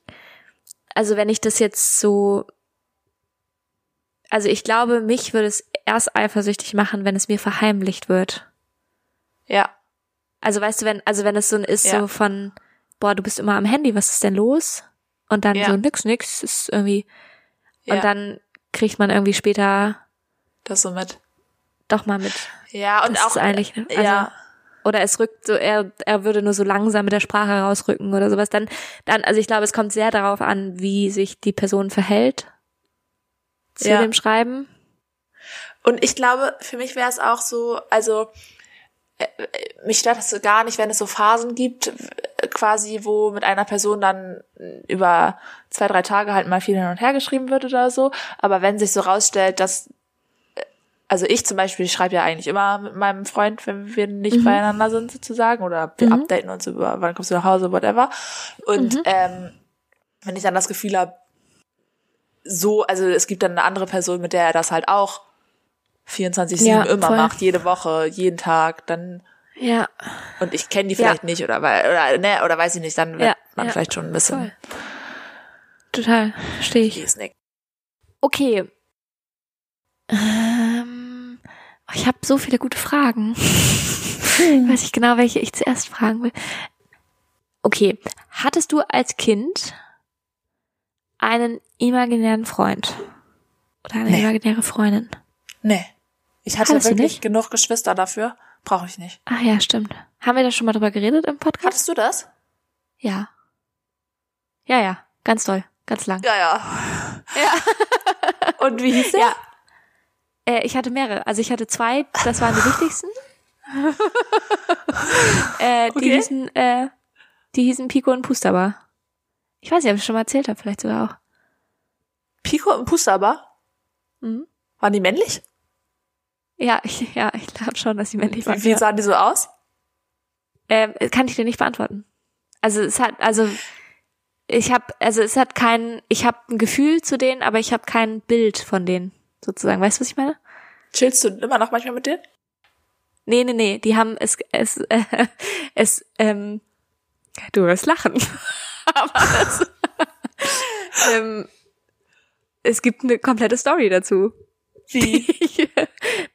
also wenn ich das jetzt so, also ich glaube, mich würde es erst eifersüchtig machen, wenn es mir verheimlicht wird. Ja. Also weißt du, wenn, also wenn es so ist Ja. so von, boah, du bist immer am Handy, was ist denn los? Und dann Ja. so nix, nix, ist irgendwie, ja. und dann kriegt man irgendwie später das so mit. doch mal mit. Ja, und das auch ist eigentlich, also, ja. oder es rückt so, er, er würde nur so langsam mit der Sprache rausrücken oder sowas. Dann, dann, also ich glaube, es kommt sehr darauf an, wie sich die Person verhält zu Ja. dem Schreiben. Und ich glaube, für mich wäre es auch so, also äh, äh, mich stört das gar nicht, wenn es so Phasen gibt, äh, quasi, wo mit einer Person dann über zwei, drei Tage halt mal viel hin und her geschrieben wird oder so. Aber wenn sich so rausstellt, dass äh, also ich zum Beispiel ich schreibe ja eigentlich immer mit meinem Freund, wenn wir nicht beieinander sind sozusagen, oder wir Mhm. updaten uns über, wann kommst du nach Hause, whatever. Und Mhm. ähm, wenn ich dann das Gefühl habe, so, also es gibt dann eine andere Person, mit der er das halt auch 24-7 Ja, immer voll. macht, jede Woche, jeden Tag, dann Ja, und ich kenne die vielleicht nicht oder weil oder ne oder weiß ich nicht, dann wird Ja, man ja, vielleicht schon ein bisschen voll. total, verstehe ich. Okay. Ähm, ich habe so viele gute Fragen. Weiß ich genau, welche ich zuerst fragen will. Okay, hattest du als Kind einen imaginären Freund oder eine Nee. imaginäre Freundin? Nee. Ich hatte Hattest wirklich nicht? genug Geschwister dafür. Brauche ich nicht. Ah ja, stimmt. Haben wir da schon mal drüber geredet im Podcast? Hattest du das? Ja. Ja, ja, ganz toll, ganz lang. Ja, ja. Ja. Und wie hieß der? Ja. Äh, ich hatte mehrere. Also ich hatte zwei, das waren die wichtigsten. äh, die Okay. hießen, äh, die hießen Pico und Pusterbar. Ich weiß nicht, ob ich schon mal erzählt habe, vielleicht sogar auch. Pico und Pustaba? Mhm. Waren die männlich? Ja, ich, ja, ich glaube schon, dass die männlich waren. Wie, wie sahen die so aus? ähm, kann ich dir nicht beantworten. Also es hat, also ich habe, also es hat kein, ich habe ein Gefühl zu denen, aber ich habe kein Bild von denen sozusagen. Weißt du, was ich meine? Chillst du immer noch manchmal mit denen? Nee, nee, nee, die haben es, es, äh, es, ähm, du wirst lachen. Aber es, ähm, es gibt eine komplette Story dazu. Wie?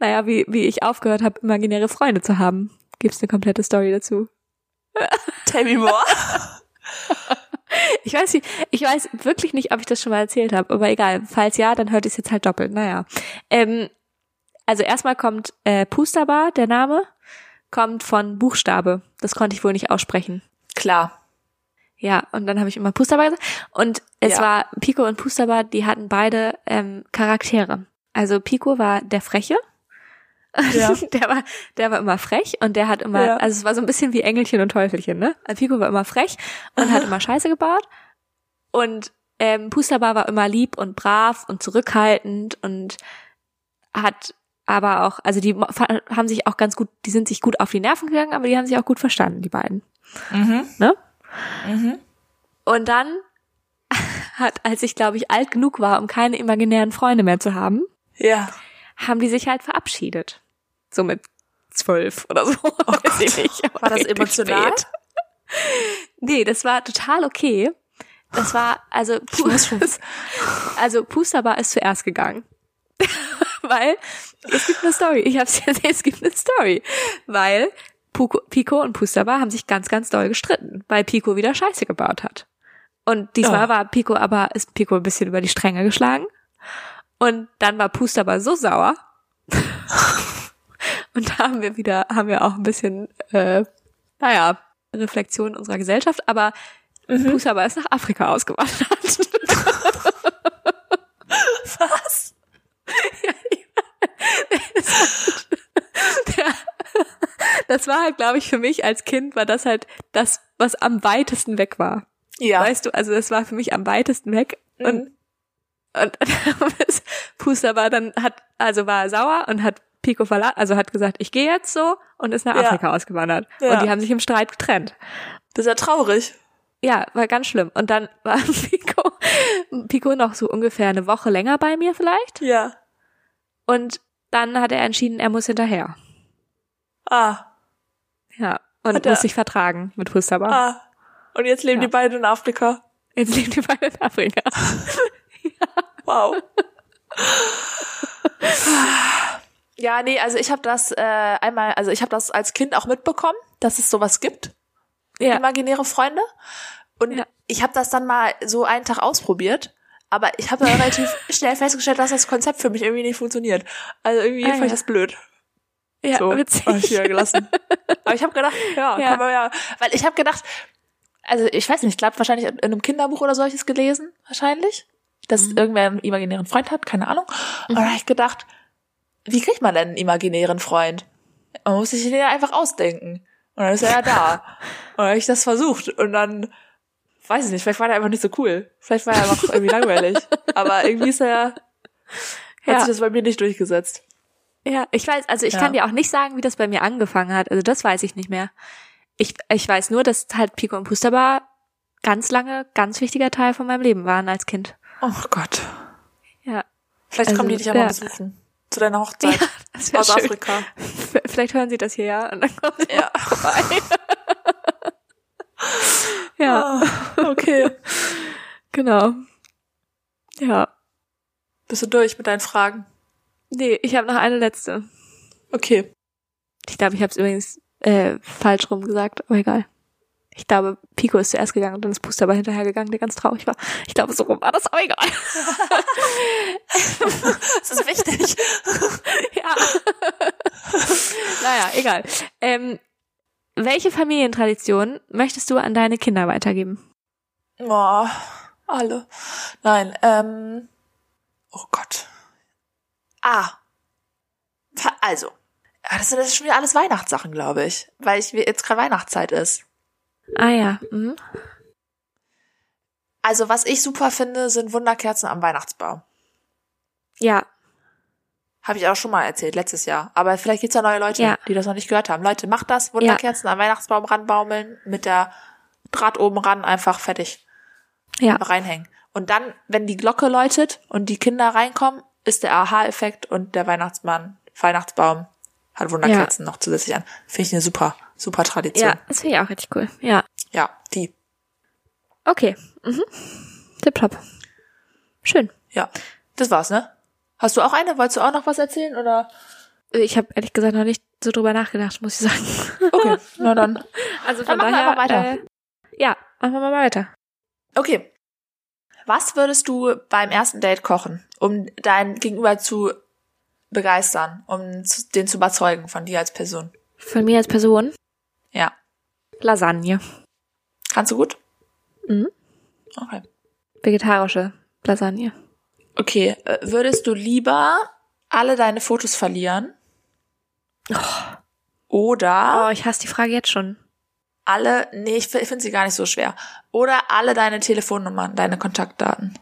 Naja, wie, wie ich aufgehört habe, imaginäre Freunde zu haben, gibt's eine komplette Story dazu. Tell me more. Ich weiß nicht, ich weiß wirklich nicht, ob ich das schon mal erzählt habe, aber egal. Falls ja, dann hört es jetzt halt doppelt. Naja. Ähm, also erstmal kommt äh, Pusterbar, der Name, kommt von Buchstabe. Das konnte ich wohl nicht aussprechen. Klar. Ja, und dann habe ich immer Pusterbar gesagt. Und es Ja. war Pico und Pusterbar, die hatten beide ähm, Charaktere. Also Pico war der Freche. Ja. der war, der war immer frech und der hat immer, Ja. also es war so ein bisschen wie Engelchen und Teufelchen, ne? Also Pico war immer frech und hat immer Scheiße gebaut. Und ähm, Pusterbar war immer lieb und brav und zurückhaltend und hat aber auch, also die haben sich auch ganz gut, die sind sich gut auf die Nerven gegangen, aber die haben sich auch gut verstanden, die beiden. Mhm. Ne? Mhm. Und dann hat, als ich glaube ich alt genug war, um keine imaginären Freunde mehr zu haben, Ja. haben die sich halt verabschiedet. So mit zwölf oder so. Weiß ich nicht, aber War das emotional? spät. Nee, das war total okay. Das war, also, Pu also Pusterbar ist zuerst gegangen. Weil es gibt eine Story. Ich hab's ja es gibt eine Story. Weil Puko, Pico und Pusterbar haben sich ganz, ganz doll gestritten, weil Pico wieder Scheiße gebaut hat. Und diesmal Oh. war Pico aber, ist Pico ein bisschen über die Stränge geschlagen. Und dann war Pusterbar so sauer. Und da haben wir wieder, haben wir auch ein bisschen, äh, naja, Reflexion unserer Gesellschaft, aber Mhm. Pusterbar ist nach Afrika ausgewandert. Was? Ja. Das war halt, glaube ich, für mich als Kind war das halt das, was am weitesten weg war. Ja. Weißt du, also das war für mich am weitesten weg. Und, Mhm. und Puster war dann, hat, also war sauer und hat Pico verlassen, also hat gesagt, ich gehe jetzt so und ist nach Ja. Afrika ausgewandert. Ja. Und die haben sich im Streit getrennt. Das ist ja traurig. Ja, war ganz schlimm. Und dann war Pico, Pico noch so ungefähr eine Woche länger bei mir vielleicht. Ja. Und dann hat er entschieden, er muss hinterher. Ah. Ja. Und Hat er- muss sich vertragen mit Pusterbar. Ah. Und jetzt leben Ja. die beiden in Afrika. Jetzt leben die beide in Afrika. Wow. Ja, nee, also ich habe das äh, einmal, also ich habe das als Kind auch mitbekommen, dass es sowas gibt, Ja. imaginäre Freunde. Und Ja. ich habe das dann mal so einen Tag ausprobiert, aber ich habe relativ schnell festgestellt, dass das Konzept für mich irgendwie nicht funktioniert. Also irgendwie Ah, fand ich ja. das blöd. Ja, so, witzig. hab ich wieder gelassen. aber ich habe gedacht, ja, Ja. kann man ja, weil ich habe gedacht, also ich weiß nicht, ich glaube wahrscheinlich in einem Kinderbuch oder solches gelesen, wahrscheinlich, dass Mhm. irgendwer einen imaginären Freund hat, keine Ahnung. Und dann habe ich gedacht, wie kriegt man denn einen imaginären Freund? Man muss sich den ja einfach ausdenken. Und dann ist er ja da. Und dann habe ich das versucht. Und dann, weiß ich nicht, vielleicht war der einfach nicht so cool. Vielleicht war er einfach irgendwie langweilig. Aber irgendwie ist er, hat Ja. sich das bei mir nicht durchgesetzt. Ja, ich weiß, also ich Ja. kann dir auch nicht sagen, wie das bei mir angefangen hat. Also das weiß ich nicht mehr. Ich, ich weiß nur, dass halt Pico und Pusterbar ganz lange ganz wichtiger Teil von meinem Leben waren als Kind. Oh Gott. Ja. Vielleicht Also, kommen die dich ja ja. besuchen. Zu deiner Hochzeit. Das wär aus schön. Afrika. Vielleicht hören sie das hier ja und dann kommen sie Ja. vorbei. ja, Ah, okay. genau. Ja. Bist du durch mit deinen Fragen? Nee, ich habe noch eine letzte. Okay. Ich glaube, ich habe es übrigens äh, falsch rum gesagt, aber egal. Ich glaube, Pico ist zuerst gegangen und dann ist Pusterbar hinterhergegangen, der ganz traurig war. Ich glaube, so rum war das, aber egal. Das ist wichtig. ja. naja, egal. Ähm, welche Familientradition möchtest du an deine Kinder weitergeben? Boah, alle. Nein, ähm. Oh Gott. Ah. Also. Das sind das ist schon wieder alles Weihnachtssachen, glaube ich. Weil ich jetzt gerade Weihnachtszeit ist. Ah ja. Mhm. Also, was ich super finde, sind Wunderkerzen am Weihnachtsbaum. Ja, Habe ich auch schon mal erzählt, letztes Jahr. Aber vielleicht gibt's ja neue Leute, Ja. die das noch nicht gehört haben. Leute, macht das. Wunderkerzen am Weihnachtsbaum ranbaumeln, mit der Draht oben ran, einfach fertig. ja, reinhängen. Und dann, wenn die Glocke läutet und die Kinder reinkommen, ist der Aha-Effekt und der Weihnachtsmann, Weihnachtsbaum hat Wunderkerzen noch zusätzlich an. Finde ich eine super, super Tradition. ja. Das finde ich auch richtig cool. Ja. ja, die. Okay. Mhm. Tipptopp. Schön. Ja, das war's, ne? Hast du auch eine? Wolltest du auch noch was erzählen oder? Ich habe ehrlich gesagt noch nicht so drüber nachgedacht, muss ich sagen. Okay, na dann. Also Dann von machen wir daher, einfach weiter. Äh, ja, machen wir mal weiter. Okay. Was würdest du beim ersten Date kochen, um dein Gegenüber zu begeistern, um den zu überzeugen von dir als Person? Von mir als Person Ja. Lasagne. Kannst du gut? Mhm. Okay. Vegetarische Lasagne. Okay, äh, würdest du lieber alle deine Fotos verlieren? Oder Oh, ich hasse die Frage jetzt schon. alle, nee, ich finde sie gar nicht so schwer. Oder alle deine Telefonnummern, deine Kontaktdaten.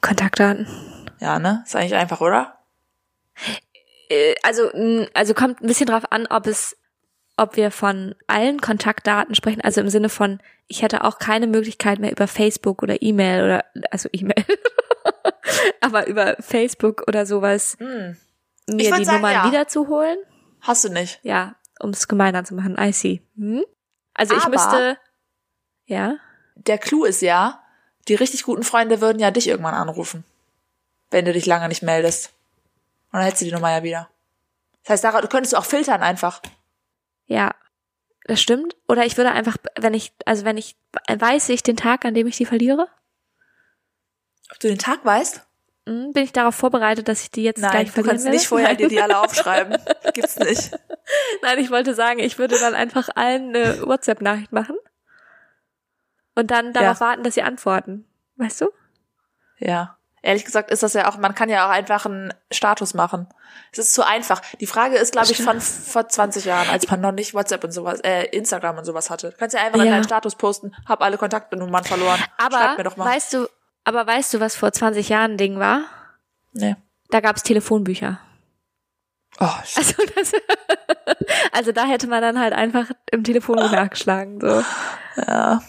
Kontaktdaten. Ja, ne? Ist eigentlich einfach, oder? Äh, Also, also kommt ein bisschen drauf an, ob es, ob wir von allen Kontaktdaten sprechen, also im Sinne von, ich hätte auch keine Möglichkeit mehr über Facebook oder E-Mail oder, also E-Mail, aber über Facebook oder sowas Hm. mir die sagen, Nummern ja. wiederzuholen. Hast du nicht. Ja, um es gemeiner zu machen. I see. Hm? Also ich Aber- müsste, ja, Der Clou ist ja, die richtig guten Freunde würden ja dich irgendwann anrufen. Wenn du dich lange nicht meldest. Und dann hättest du die Nummer ja wieder. Das heißt, du könntest auch filtern einfach. Ja, das stimmt. Oder ich würde einfach, wenn ich, also wenn ich, weiß ich den Tag, an dem ich die verliere, Ob du den Tag weißt? hm, bin ich darauf vorbereitet, dass ich die jetzt Nein, gleich du verlieren kannst werde? nicht vorher dir die alle aufschreiben. Gibt's nicht. Nein, ich wollte sagen, ich würde dann einfach allen eine WhatsApp-Nachricht machen und dann darauf warten, dass sie antworten. Weißt du? Ja. Ehrlich gesagt ist das ja auch, man kann ja auch einfach einen Status machen. Es ist zu einfach. Die Frage ist, glaube ich, von vor 20 Jahren, als man noch nicht WhatsApp und sowas, äh, Instagram und sowas hatte. Du kannst ja einfach in Ja. deinen Status posten, hab alle Kontaktnummern verloren. Aber Schreib mir doch mal. weißt du, aber weißt du, was vor 20 Jahren ein Ding war? nee. Da gab's Telefonbücher. Oh. Also, das, also da hätte man dann halt einfach im Telefonbuch nachgeschlagen. So. ja.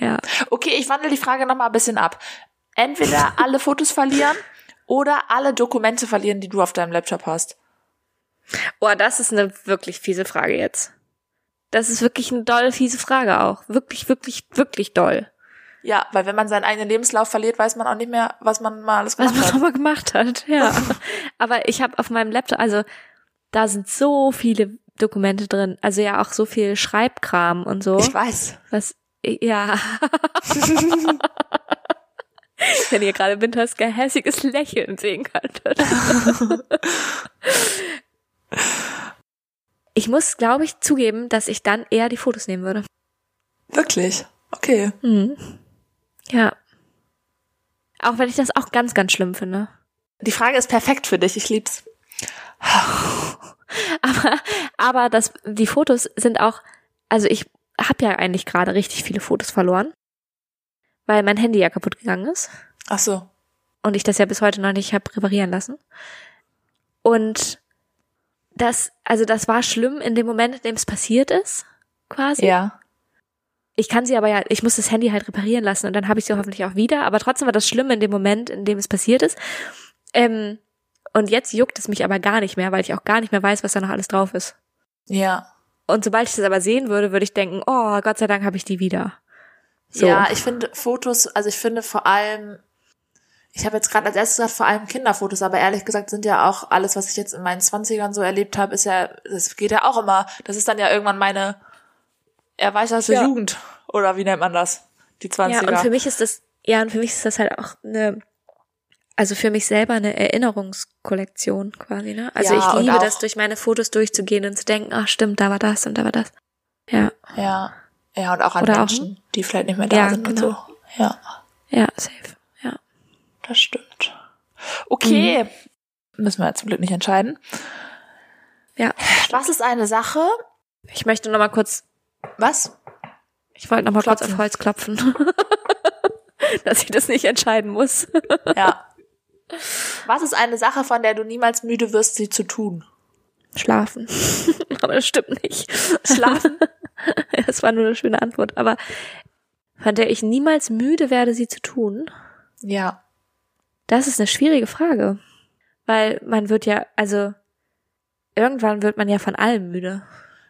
Ja. Okay, ich wandle die Frage noch mal ein bisschen ab. Entweder alle Fotos verlieren oder alle Dokumente verlieren, die du auf deinem Laptop hast. Oh, das ist eine wirklich fiese Frage jetzt. Das ist wirklich eine doll fiese Frage auch. Wirklich, wirklich, wirklich doll. Ja, weil wenn man seinen eigenen Lebenslauf verliert, weiß man auch nicht mehr, was man mal alles was gemacht man hat. schon mal gemacht hat. Ja. Aber ich habe auf meinem Laptop, also da sind so viele Dokumente drin, also ja auch so viel Schreibkram und so. Ich weiß. Was, ja. Wenn ihr gerade Winters gehässiges Lächeln sehen könntet. ich muss, glaube ich, zugeben, dass ich dann eher die Fotos nehmen würde. Wirklich. Okay. Mhm. Ja. Auch wenn ich das auch ganz, ganz schlimm finde. Die Frage ist perfekt für dich. Ich lieb's. Aber, aber das, die Fotos sind auch, also ich habe ja eigentlich gerade richtig viele Fotos verloren, weil mein Handy ja kaputt gegangen ist Ach so. und ich das ja bis heute noch nicht habe reparieren lassen. Und das, also das war schlimm in dem Moment, in dem es passiert ist, quasi. Ja. Ich kann sie aber ja, ich muss das Handy halt reparieren lassen und dann habe ich sie hoffentlich auch wieder. Aber trotzdem war das schlimm in dem Moment, in dem es passiert ist. Ähm, und jetzt juckt es mich aber gar nicht mehr, weil ich auch gar nicht mehr weiß, was da noch alles drauf ist. Ja. Und sobald ich das aber sehen würde, würde ich denken, oh, Gott sei Dank habe ich die wieder. So. Ja, ich finde Fotos, also ich finde vor allem, ich habe jetzt gerade als erstes gesagt, vor allem Kinderfotos, aber ehrlich gesagt sind ja auch alles, was ich jetzt in meinen Zwanzigern so erlebt habe, ist ja, das geht ja auch immer, das ist dann ja irgendwann meine erweiterte Ja. Jugend. Oder wie nennt man das? Die 20er. Ja, und für mich ist das, ja, und für mich ist das halt auch eine, also für mich selber eine Erinnerungskollektion quasi, ne? Also Ja, ich liebe das, durch meine Fotos durchzugehen und zu denken, ach stimmt, da war das und da war das. Ja, ja. Ja, und auch an Oder auch- Menschen, die vielleicht nicht mehr da Ja, sind und genau. so. Ja, ja, safe, ja. das stimmt. Okay. Müssen wir zum Glück nicht entscheiden. Ja, Was ist eine Sache? ich möchte noch mal kurz, Was? ich wollte noch mal kurz auf Holz klopfen. Dass ich das nicht entscheiden muss. Ja. Was ist eine Sache, von der du niemals müde wirst, sie zu tun? Schlafen. aber das stimmt nicht. Schlafen? Das war nur eine schöne Antwort, aber von der ich niemals müde werde, sie zu tun. Ja. Das ist eine schwierige Frage. Weil man wird ja, also irgendwann wird man ja von allem müde.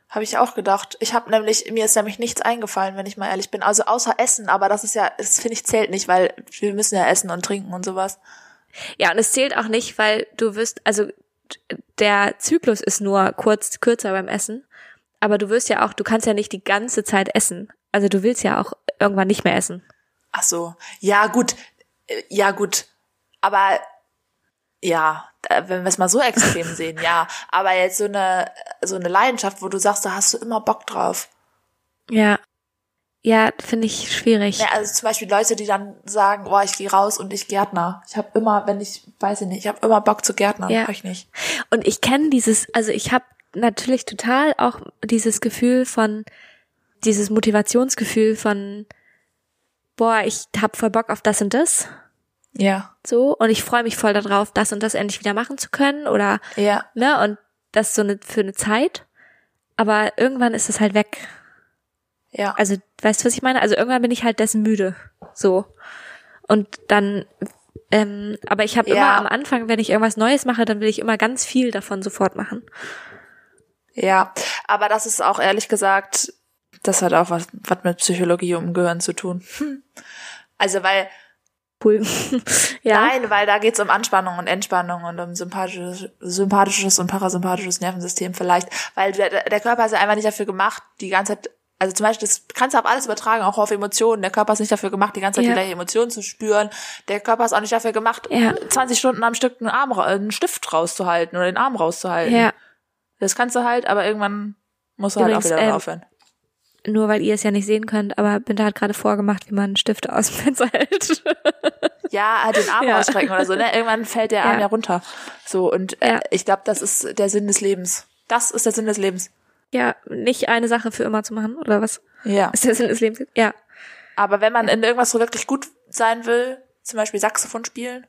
Habe ich auch gedacht. Ich habe nämlich, mir ist nämlich nichts eingefallen, wenn ich mal ehrlich bin. Also außer Essen, aber das ist ja, das finde ich zählt nicht, weil wir müssen ja essen und trinken und sowas. Ja, und es zählt auch nicht, weil du wirst, also der Zyklus ist nur kurz, kürzer beim Essen. Aber du wirst ja auch, du kannst ja nicht die ganze Zeit essen. Also du willst ja auch irgendwann nicht mehr essen. Ach so. Ja, gut. Äh, Ja, gut. Aber ja, wenn wir es mal so extrem sehen, ja. Aber jetzt so eine, so eine Leidenschaft, wo du sagst, da hast du immer Bock drauf. Ja. Ja, finde ich schwierig. Ja, also zum Beispiel Leute, die dann sagen, boah, ich gehe raus und ich Gärtner. Ich habe immer, wenn ich, weiß ich nicht, ich habe immer Bock zu Gärtnern. Ja. Ich nicht. Und ich kenne dieses, also ich habe natürlich total auch dieses Gefühl von, dieses Motivationsgefühl von, boah, ich hab voll Bock auf das und das, Ja. so, und ich freue mich voll darauf, das und das endlich wieder machen zu können oder, Ja. ne, und das so eine, für eine Zeit. Aber irgendwann ist es halt weg. Ja. Also, weißt du, was ich meine? Also irgendwann bin ich halt dessen müde, so. Und dann, ähm, aber ich habe Ja. immer am Anfang, wenn ich irgendwas Neues mache, dann will ich immer ganz viel davon sofort machen. Ja, aber das ist auch ehrlich gesagt, das hat auch was, was mit Psychologie im Gehirn zu tun. Hm. Also weil, Cool. ja. nein, weil da geht's um Anspannung und Entspannung und um sympathisches, sympathisches und parasympathisches Nervensystem vielleicht, weil der, der Körper ist ja einfach nicht dafür gemacht, die ganze Zeit, also zum Beispiel, das kannst du auf alles übertragen, auch auf Emotionen. Der Körper ist nicht dafür gemacht, die ganze Zeit Ja. die gleiche Emotion zu spüren. Der Körper ist auch nicht dafür gemacht, Ja. 20 Stunden am Stück einen Arm, einen Stift rauszuhalten oder den Arm rauszuhalten. Ja. Das kannst du halt, aber irgendwann musst du halt Übrigens, auch wieder ähm, aufhören. Nur weil ihr es ja nicht sehen könnt, aber Binta hat gerade vorgemacht, wie man Stifte aus dem Fenster hält. Ja, halt den Arm Ja. ausstrecken oder so, ne? Irgendwann fällt der Arm Ja. runter. So, und äh, ich glaube, das ist der Sinn des Lebens. Das ist der Sinn des Lebens. Ja, nicht eine Sache für immer zu machen, oder was? Ja. Ist der Sinn des Lebens? Ja. Aber wenn man in irgendwas so wirklich gut sein will, zum Beispiel Saxophon spielen,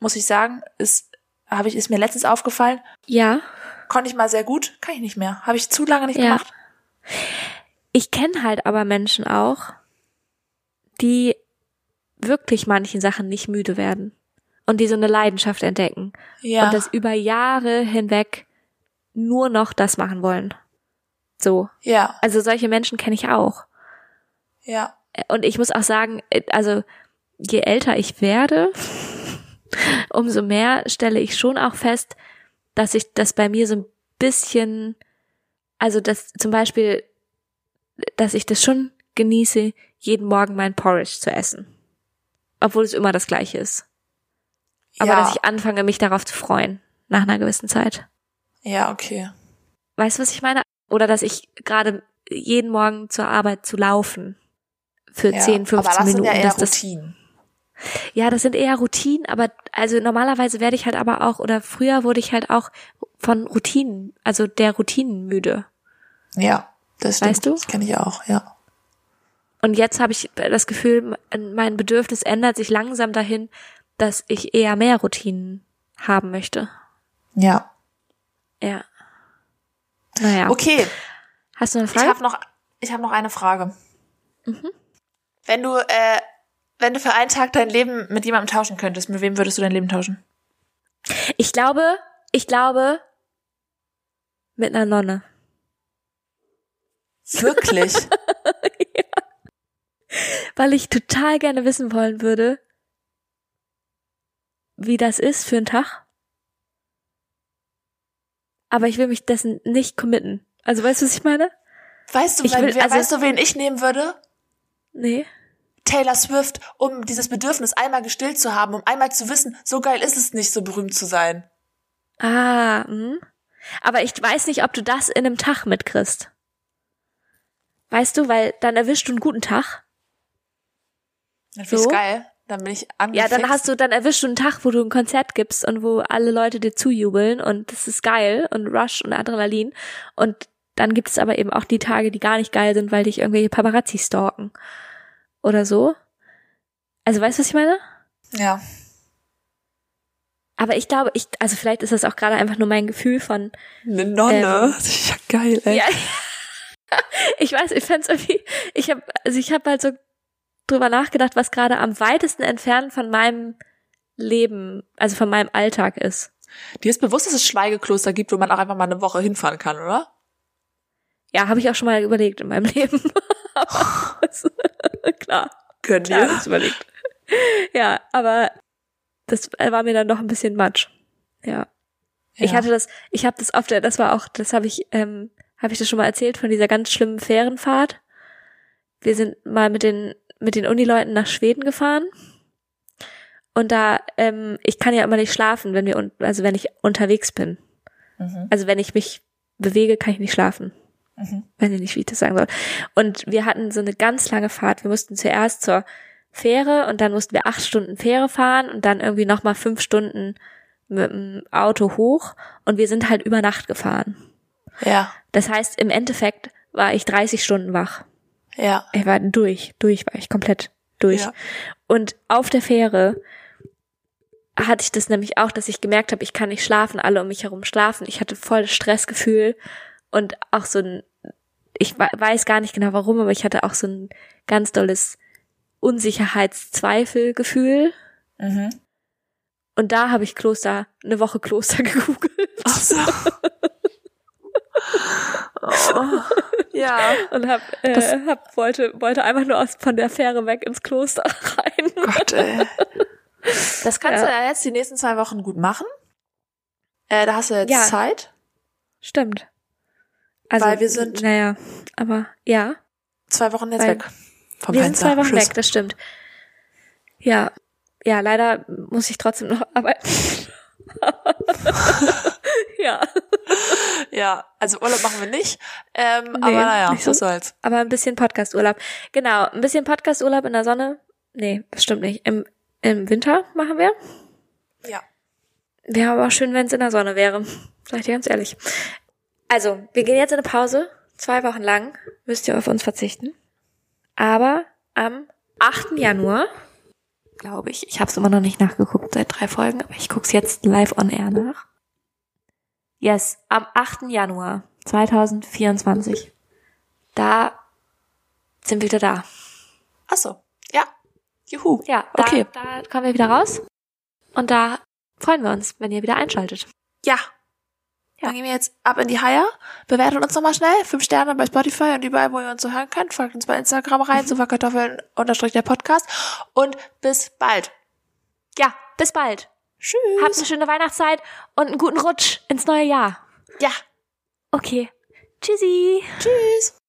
muss ich sagen, ist, habe ich, ist mir letztens aufgefallen, Ja. konnte ich mal sehr gut, kann ich nicht mehr. Habe ich zu lange nicht Ja. gemacht. Ich kenne halt aber Menschen auch, die wirklich manchen Sachen nicht müde werden und die so eine Leidenschaft entdecken Ja. und das über Jahre hinweg nur noch das machen wollen. So. ja, Also solche Menschen kenne ich auch. ja. und ich muss auch sagen, äh, also je älter ich werde, umso mehr stelle ich schon auch fest, dass ich das bei mir so ein bisschen, also dass zum Beispiel, dass ich das schon genieße, jeden Morgen mein Porridge zu essen. Obwohl es immer das gleiche ist. Aber ja. dass ich anfange, mich darauf zu freuen, nach einer gewissen Zeit. Ja, okay. Weißt du, was ich meine? Oder dass ich gerade jeden Morgen zur Arbeit zu laufen für Ja. 10, 15 aber das Minuten. sind ja eher dass das, Routinen. ja, das sind eher Routinen, aber also normalerweise werde ich halt aber auch, oder früher wurde ich halt auch von Routinen, also der Routinen müde. Ja, das stimmt. Weißt du? Das kenne ich auch, ja. Und jetzt habe ich das Gefühl, mein Bedürfnis ändert sich langsam dahin, dass ich eher mehr Routinen haben möchte. Ja. Ja. Naja. Okay, Hast du eine ich Frage? habe noch, ich habe noch eine Frage. Mhm. Wenn du, äh, wenn du für einen Tag dein Leben mit jemandem tauschen könntest, mit wem würdest du dein Leben tauschen? Ich glaube, ich glaube, mit einer Nonne. Wirklich? Weil ich total gerne wissen wollen würde, wie das ist für einen Tag. Aber ich will mich dessen nicht committen. Also weißt du, was ich meine? weißt du, Ich wen, will- wer, also- weißt du, wen ich nehmen würde? Nee. Taylor Swift, um dieses Bedürfnis einmal gestillt zu haben, um einmal zu wissen, so geil ist es nicht, so berühmt zu sein. Ah, hm. Aber ich weiß nicht, ob du das in einem Tag mitkriegst. Weißt du, weil dann erwischst du einen guten Tag. Dann So? geil. Dann bin ich Ja, angefixt. dann hast du, dann erwischst du einen Tag, wo du ein Konzert gibst und wo alle Leute dir zujubeln und das ist geil und Rush und Adrenalin. Und dann gibt es aber eben auch die Tage, die gar nicht geil sind, weil dich irgendwelche Paparazzi stalken. Oder so. Also weißt du, was ich meine? Ja. Aber ich glaube, ich, also vielleicht ist das auch gerade einfach nur mein Gefühl von, Eine Nonne. Ähm, ja geil, ey. ja, ich weiß, ich fänd's irgendwie, ich habe, also ich habe halt so drüber nachgedacht, was gerade am weitesten entfernt von meinem Leben, also von meinem Alltag ist. Dir ist bewusst, dass es Schweigekloster gibt, wo man auch einfach mal eine Woche hinfahren kann, oder? Ja, habe ich auch schon mal überlegt in meinem Leben. Klar, Können klar, das überlegt. Ja, aber das war mir dann doch ein bisschen matsch. Ja. Ich Ja. hatte das, ich habe das auf der, das war auch, das habe ich, ähm, habe ich das schon mal erzählt von dieser ganz schlimmen Fährenfahrt. Wir sind mal mit den mit den Unileuten nach Schweden gefahren und da, ähm, ich kann ja immer nicht schlafen, wenn wir, also wenn ich unterwegs bin. Mhm. Also wenn ich mich bewege, kann ich nicht schlafen. Mhm. Weiß ich nicht, wie ich das sagen soll. Und wir hatten so eine ganz lange Fahrt. Wir mussten zuerst zur Fähre und dann mussten wir acht Stunden Fähre fahren und dann irgendwie nochmal fünf Stunden mit dem Auto hoch und wir sind halt über Nacht gefahren. Ja. Das heißt, im Endeffekt war ich 30 Stunden wach. Ja. Ich war durch, durch war ich komplett durch. Ja. Und auf der Fähre hatte ich das nämlich auch, dass ich gemerkt habe, ich kann nicht schlafen, alle um mich herum schlafen. Ich hatte voll das Stressgefühl und auch so ein, ich we- weiß gar nicht genau warum, aber ich hatte auch so ein ganz dolles Unsicherheitszweifelgefühl. Mhm. Und da habe ich Kloster, eine Woche Kloster gegoogelt Ach so. oh. Ja. und hab, äh, hab, wollte, wollte einfach nur aus, von der Fähre weg ins Kloster rein. Gott, ey. Das kannst Ja. du ja jetzt die nächsten zwei Wochen gut machen. Äh, da hast du jetzt Ja. Zeit. Stimmt. Also, Weil wir sind- Naja, aber ja. Zwei Wochen jetzt weg. Vom wir sind Fenster. zwei Wochen Schluss. weg, das stimmt. Ja. Ja, leider muss ich trotzdem noch arbeiten. ja. Ja, also Urlaub machen wir nicht. Ähm, Nee, aber naja, nicht so. was soll's. Aber ein bisschen Podcast-Urlaub. Genau, ein bisschen Podcast-Urlaub in der Sonne. Nee, das stimmt nicht. Im, im Winter machen wir. Ja. Wäre aber auch schön, wenn es in der Sonne wäre. Sag ich dir ganz ehrlich. Also, wir gehen jetzt in eine Pause. Zwei Wochen lang müsst ihr auf uns verzichten. Aber am 8. Januar, glaube ich, ich habe es immer noch nicht nachgeguckt seit drei Folgen, aber ich guck's jetzt live on air nach. Yes, am 8. Januar 2024. Da sind wir wieder da. Ach so. Ja. Juhu. Ja, da, Okay. da kommen wir wieder raus. Und da freuen wir uns, wenn ihr wieder einschaltet. Ja. Dann gehen wir jetzt ab in die Haier. Bewertet uns nochmal schnell. Fünf Sterne bei Spotify und überall, wo ihr uns so hören könnt. Folgt uns bei Instagram rein, Superkartoffeln unterstrich der Podcast. Und bis bald. Ja, bis bald. Tschüss. Habt eine schöne Weihnachtszeit und einen guten Rutsch ins neue Jahr. ja. Okay. Tschüssi. Tschüss.